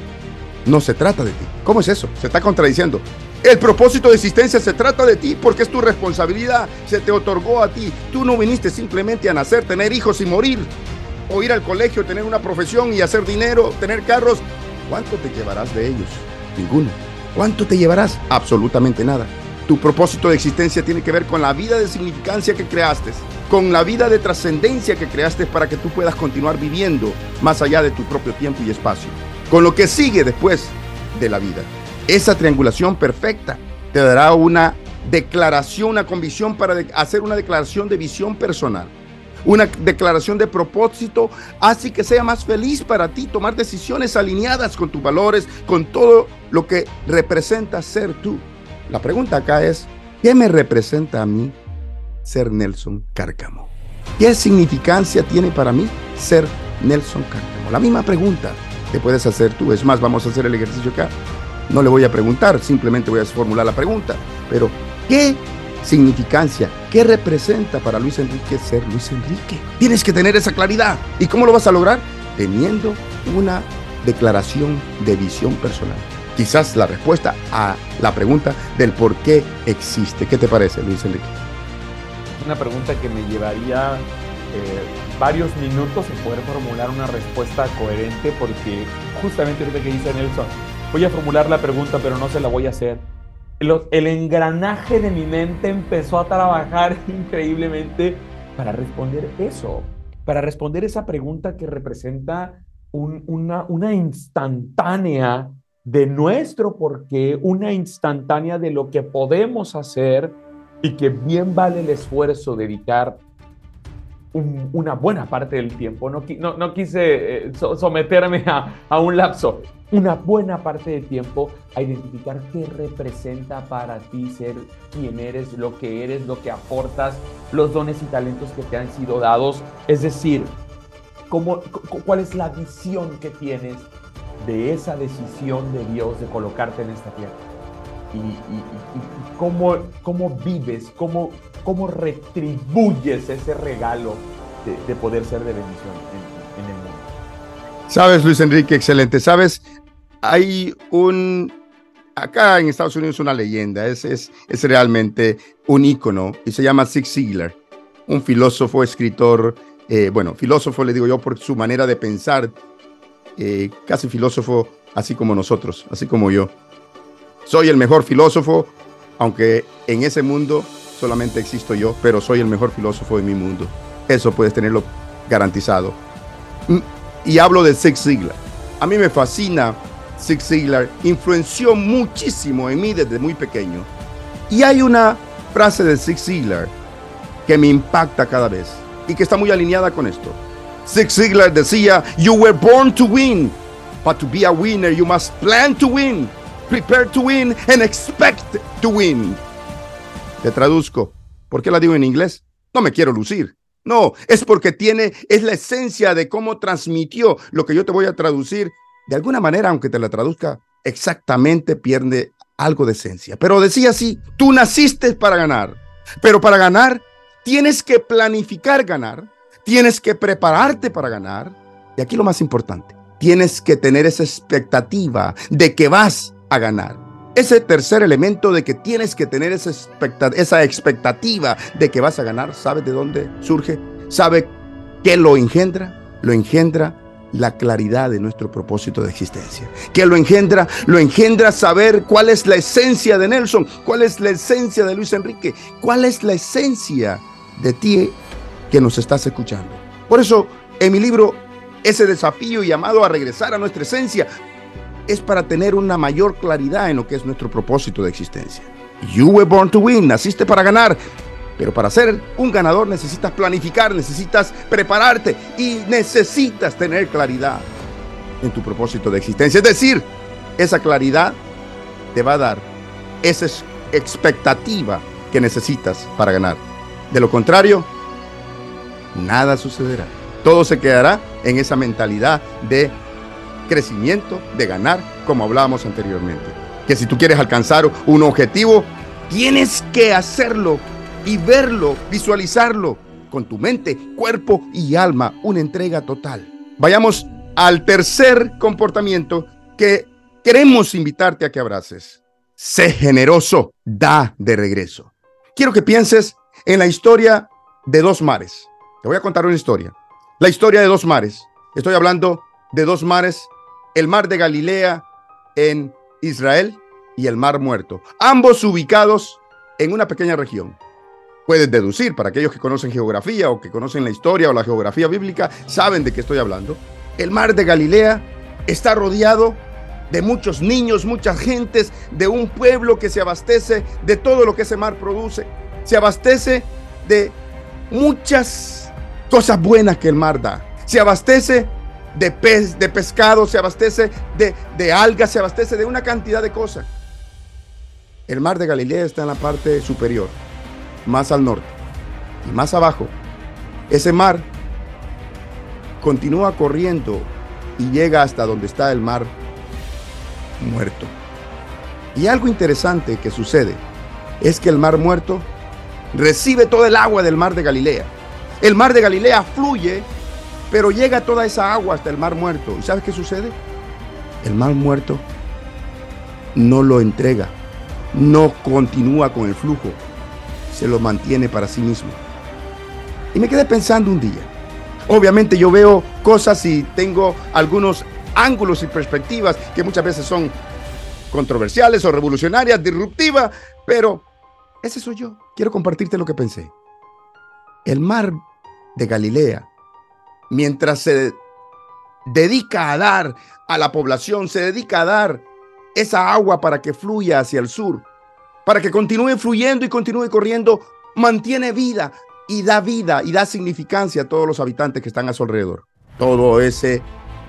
no se trata de ti. ¿Cómo es eso? Se está contradiciendo. El propósito de existencia se trata de ti porque es tu responsabilidad, se te otorgó a ti. Tú no viniste simplemente a nacer, tener hijos y morir, o ir al colegio, tener una profesión y hacer dinero, tener carros. ¿Cuánto te llevarás de ellos? Ninguno. ¿Cuánto te llevarás? Absolutamente nada. Tu propósito de existencia tiene que ver con la vida de significancia que creaste, con la vida de trascendencia que creaste para que tú puedas continuar viviendo más allá de tu propio tiempo y espacio, con lo que sigue después de la vida. Esa triangulación perfecta te dará una declaración, una convicción para hacer una declaración de visión personal, una declaración de propósito, así que sea más feliz para ti tomar decisiones alineadas con tus valores, con todo lo que representa ser tú. La pregunta acá es, ¿qué me representa a mí ser Nelson Cárcamo? ¿Qué significancia tiene para mí ser Nelson Cárcamo? La misma pregunta que puedes hacer tú. Es más, vamos a hacer el ejercicio acá. No le voy a preguntar, simplemente voy a formular la pregunta. Pero, ¿qué significancia? ¿Qué representa para Luis Enrique ser Luis Enrique? Tienes que tener esa claridad. ¿Y cómo lo vas a lograr? Teniendo una declaración de visión personal quizás la respuesta a la pregunta del por qué existe. ¿Qué te parece, Luis Enrique? Una pregunta que me llevaría eh, varios minutos en poder formular una respuesta coherente porque justamente ahorita que dice Nelson, voy a formular la pregunta pero no se la voy a hacer. el engranaje de mi mente empezó a trabajar increíblemente para responder eso, para responder esa pregunta que representa una, una instantánea de nuestro porqué, una instantánea de lo que podemos hacer y que bien vale el esfuerzo dedicar una buena parte del tiempo. No, no, quise eh, someterme a, a un lapso, una buena parte del tiempo a identificar qué representa para ti ser quien eres, lo que eres, lo que aportas, los dones y talentos que te han sido dados. Es decir, cómo, cuál es la visión que tienes de esa decisión de Dios de colocarte en esta tierra. Y, cómo, cómo, vives, cómo, cómo retribuyes ese regalo de, poder ser de bendición en, el mundo. Sabes, Luis Enrique, excelente. Sabes, hay un, acá en Estados Unidos una leyenda, es, es, es realmente un ícono y se llama Zig Ziglar, un filósofo, escritor, eh, bueno, filósofo le digo yo por su manera de pensar, eh, casi filósofo, así como nosotros, así como yo. Soy el mejor filósofo, aunque en ese mundo solamente existo yo, pero soy el mejor filósofo de mi mundo. Eso puedes tenerlo garantizado. Mm, y hablo de Zig Ziglar. A mí me fascina Zig Ziglar, influenció muchísimo en mí desde muy pequeño. Y hay una frase de Zig Ziglar que me impacta cada vez y que está muy alineada con esto. Zig Ziglar decía, You were born to win, but to be a winner you must plan to win, prepare to win and expect to win. Te traduzco. ¿Por qué la digo en inglés? No me quiero lucir. No, es porque tiene, es la esencia de cómo transmitió lo que yo te voy a traducir. De alguna manera, aunque te la traduzca exactamente, pierde algo de esencia. Pero decía así, tú naciste para ganar, pero para ganar tienes que planificar ganar, tienes que prepararte para ganar. Y aquí lo más importante, tienes que tener esa expectativa de que vas a ganar. Ese tercer elemento de que tienes que tener esa, esa expectativa de que vas a ganar, ¿sabe de dónde surge? ¿Sabe qué lo engendra? Lo engendra la claridad de nuestro propósito de existencia. ¿Qué lo engendra? Lo engendra saber cuál es la esencia de Nelson, cuál es la esencia de Luis Enrique, cuál es la esencia de ti que nos estás escuchando. Por eso, en mi libro, ese desafío llamado a regresar a nuestra esencia, es para tener una mayor claridad en lo que es nuestro propósito de existencia. You were born to win, naciste para ganar, pero para ser un ganador necesitas planificar, necesitas prepararte y necesitas tener claridad en tu propósito de existencia. Es decir, esa claridad te va a dar esa expectativa que necesitas para ganar. De lo contrario, nada sucederá. Todo se quedará en esa mentalidad de crecimiento, de ganar, como hablábamos anteriormente. Que si tú quieres alcanzar un objetivo, tienes que hacerlo y verlo, visualizarlo con tu mente, cuerpo y alma, una entrega total. Vayamos al tercer comportamiento que queremos invitarte a que abraces. Sé generoso, da de regreso. Quiero que pienses en la historia de dos mares. Te voy a contar una historia. La historia de dos mares. Estoy hablando de dos mares el mar de Galilea en Israel y el mar muerto, ambos ubicados en una pequeña región. Puedes deducir, para aquellos que conocen geografía o que conocen la historia o la geografía bíblica, saben de qué estoy hablando. El mar de Galilea está rodeado de muchos niños, muchas gentes, de un pueblo que se abastece de todo lo que ese mar produce. Se abastece de muchas cosas buenas que el mar da. Se abastece de pez, de pescado, se abastece de, de algas, se abastece de una cantidad de cosas. El mar de Galilea está en la parte superior, más al norte. Y más abajo, ese mar continúa corriendo y llega hasta donde está el mar muerto. Y algo interesante que sucede es que el mar muerto recibe todo el agua del mar de Galilea. El mar de Galilea fluye pero llega toda esa agua hasta el mar muerto. ¿Y sabes qué sucede? El mar muerto no lo entrega, no continúa con el flujo, se lo mantiene para sí mismo. Y me quedé pensando un día. Obviamente yo veo cosas y tengo algunos ángulos y perspectivas que muchas veces son controversiales o revolucionarias, disruptivas, pero ese soy yo. Quiero compartirte lo que pensé. El mar de Galilea mientras se dedica a dar a la población, se dedica a dar esa agua para que fluya hacia el sur, para que continúe fluyendo y continúe corriendo, mantiene vida y da vida y da significancia a todos los habitantes que están a su alrededor. Todo ese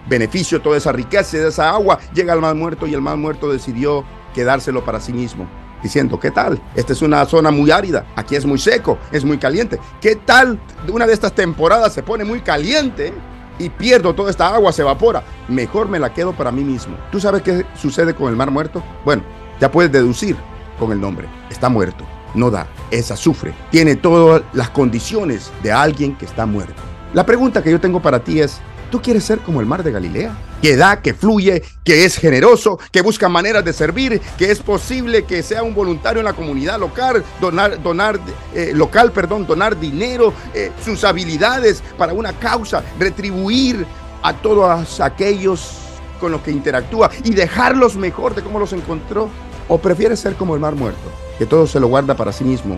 beneficio, toda esa riqueza de esa agua llega al mar muerto y el mar muerto decidió quedárselo para sí mismo diciendo, ¿qué tal? Esta es una zona muy árida, aquí es muy seco, es muy caliente. ¿Qué tal una de estas temporadas se pone muy caliente y pierdo toda esta agua, se evapora? Mejor me la quedo para mí mismo. ¿Tú sabes qué sucede con el mar muerto? Bueno, ya puedes deducir con el nombre. Está muerto, no da, es azufre, tiene todas las condiciones de alguien que está muerto. La pregunta que yo tengo para ti es, ¿Tú quieres ser como el mar de Galilea? Que da, que fluye, que es generoso, que busca maneras de servir, que es posible que sea un voluntario en la comunidad local, donar, donar eh, local, perdón, donar dinero, eh, sus habilidades para una causa, retribuir a todos aquellos con los que interactúa y dejarlos mejor de cómo los encontró. ¿O prefieres ser como el mar muerto, que todo se lo guarda para sí mismo?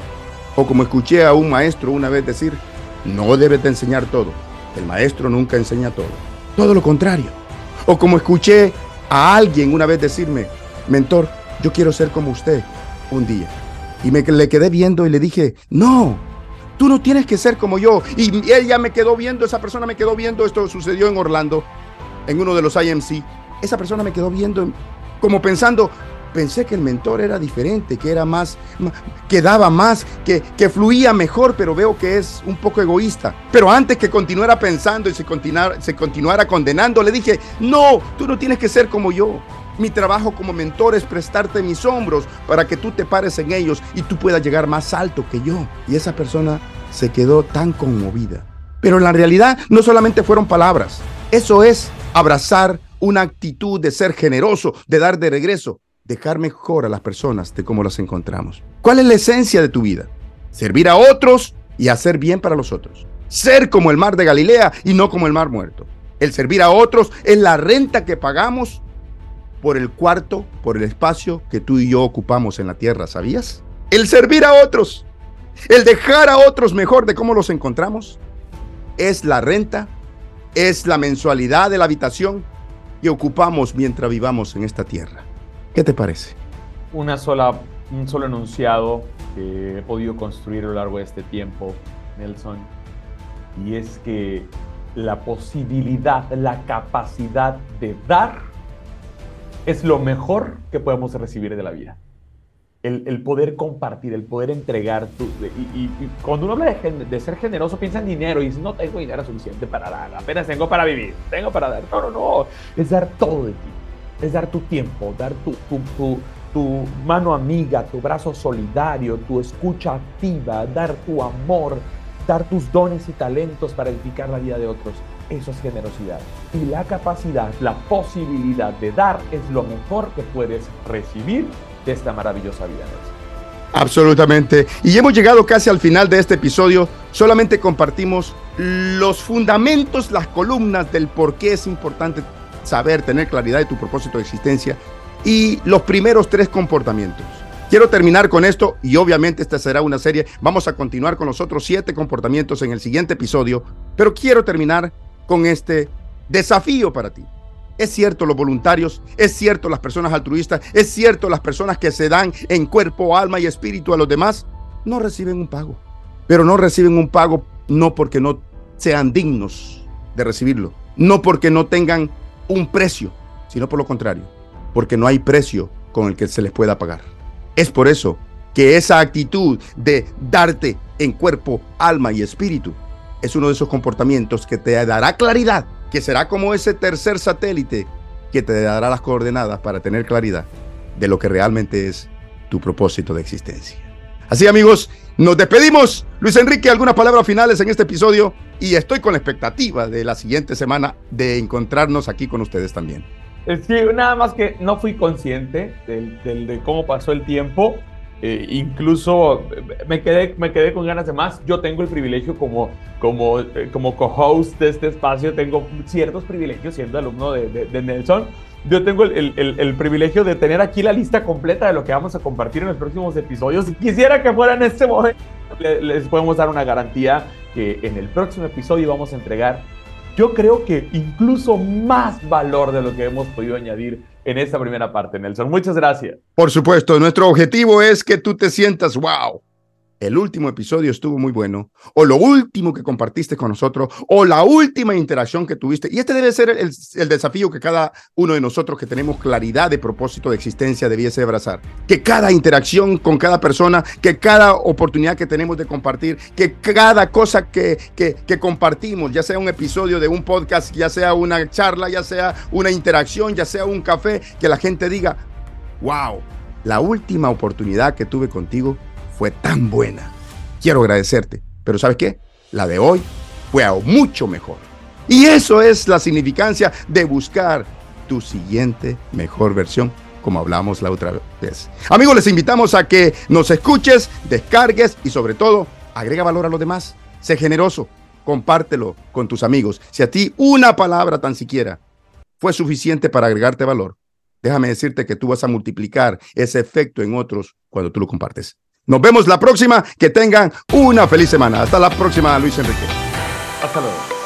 O como escuché a un maestro una vez decir, no debes de enseñar todo el maestro nunca enseña todo. Todo lo contrario. O como escuché a alguien una vez decirme, mentor, yo quiero ser como usted un día. Y me le quedé viendo y le dije, no, tú no tienes que ser como yo. Y ella me quedó viendo, esa persona me quedó viendo, esto sucedió en Orlando, en uno de los IMC. Esa persona me quedó viendo como pensando, pensé que el mentor era diferente, que era más, que daba más, que, que fluía mejor, pero veo que es un poco egoísta. Pero antes que continuara pensando y se continuara, se continuara condenando, le dije, no, tú no tienes que ser como yo. Mi trabajo como mentor es prestarte mis hombros para que tú te pares en ellos y tú puedas llegar más alto que yo. Y esa persona se quedó tan conmovida. Pero en la realidad no solamente fueron palabras. Eso es abrazar una actitud de ser generoso, de dar de regreso dejar mejor a las personas de cómo las encontramos. ¿Cuál es la esencia de tu vida? Servir a otros y hacer bien para los otros. Ser como el mar de Galilea y no como el mar muerto. El servir a otros es la renta que pagamos por el cuarto, por el espacio que tú y yo ocupamos en la tierra, ¿sabías? El servir a otros, el dejar a otros mejor de cómo los encontramos, es la renta, es la mensualidad de la habitación que ocupamos mientras vivamos en esta tierra. ¿Qué te parece? Una sola, un solo enunciado que he podido construir a lo largo de este tiempo, Nelson, y es que la posibilidad, la capacidad de dar es lo mejor que podemos recibir de la vida. El, poder compartir, el poder entregar. Tu, y, cuando uno habla de, de, ser generoso, piensa en dinero y dice, no tengo dinero suficiente para dar, apenas tengo para vivir, tengo para dar. No, no, no, es dar todo de ti es dar tu tiempo, dar tu, tu, mano amiga, tu brazo solidario, tu escucha activa, dar tu amor, dar tus dones y talentos para edificar la vida de otros. Eso es generosidad. Y la capacidad, la posibilidad de dar es lo mejor que puedes recibir de esta maravillosa vida. Absolutamente. Y hemos llegado casi al final de este episodio. Solamente compartimos los fundamentos, las columnas del por qué es importante saber, tener claridad de tu propósito de existencia y los primeros tres comportamientos. Quiero terminar con esto y obviamente esta será una serie. Vamos a continuar con los otros siete comportamientos en el siguiente episodio, pero quiero terminar con este desafío para ti. Es cierto los voluntarios, es cierto las personas altruistas, es cierto las personas que se dan en cuerpo, alma y espíritu a los demás, no reciben un pago. Pero no reciben un pago no porque no sean dignos de recibirlo, no porque no tengan un precio, sino por lo contrario, porque no hay precio con el que se les pueda pagar. Es por eso que esa actitud de darte en cuerpo, alma y espíritu es uno de esos comportamientos que te dará claridad, que será como ese tercer satélite que te dará las coordenadas para tener claridad de lo que realmente es tu propósito de existencia. Así amigos, nos despedimos. Luis Enrique, algunas palabras finales en este episodio y estoy con la expectativa de la siguiente semana de encontrarnos aquí con ustedes también. Eh, sí, nada más que no fui consciente de cómo pasó el tiempo. Eh, incluso eh, me quedé, me quedé con ganas de más. Yo tengo el privilegio como, como, como co-host de este espacio, tengo ciertos privilegios siendo alumno de, Nelson. Yo tengo el, privilegio de tener aquí la lista completa de lo que vamos a compartir en los próximos episodios. Y quisiera que fuera en este momento. Les podemos dar una garantía que en el próximo episodio vamos a entregar, yo creo que incluso más valor de lo que hemos podido añadir en esta primera parte, Nelson. Muchas gracias. Por supuesto, nuestro objetivo es que tú te sientas, wow, el último episodio estuvo muy bueno, o lo último que compartiste con nosotros, o la última interacción que tuviste. Y este debe ser el, desafío que cada uno de nosotros que tenemos claridad de propósito de existencia debiese abrazar. Que cada interacción con cada persona, que cada oportunidad que tenemos de compartir, que cada cosa que, que, compartimos, ya sea un episodio de un podcast, ya sea una charla, ya sea una interacción, ya sea un café, que la gente diga, wow, la última oportunidad que tuve contigo fue tan buena. Quiero agradecerte, pero ¿sabes qué? La de hoy fue aún mucho mejor. Y eso es la significancia de buscar tu siguiente mejor versión, como hablamos la otra vez. Amigos, les invitamos a que nos escuches, descargues y sobre todo, agrega valor a los demás. Sé generoso, compártelo con tus amigos. Si a ti una palabra tan siquiera fue suficiente para agregarte valor, déjame decirte que tú vas a multiplicar ese efecto en otros cuando tú lo compartes. Nos vemos la próxima. Que tengan una feliz semana. Hasta la próxima, Luis Enrique. Hasta luego.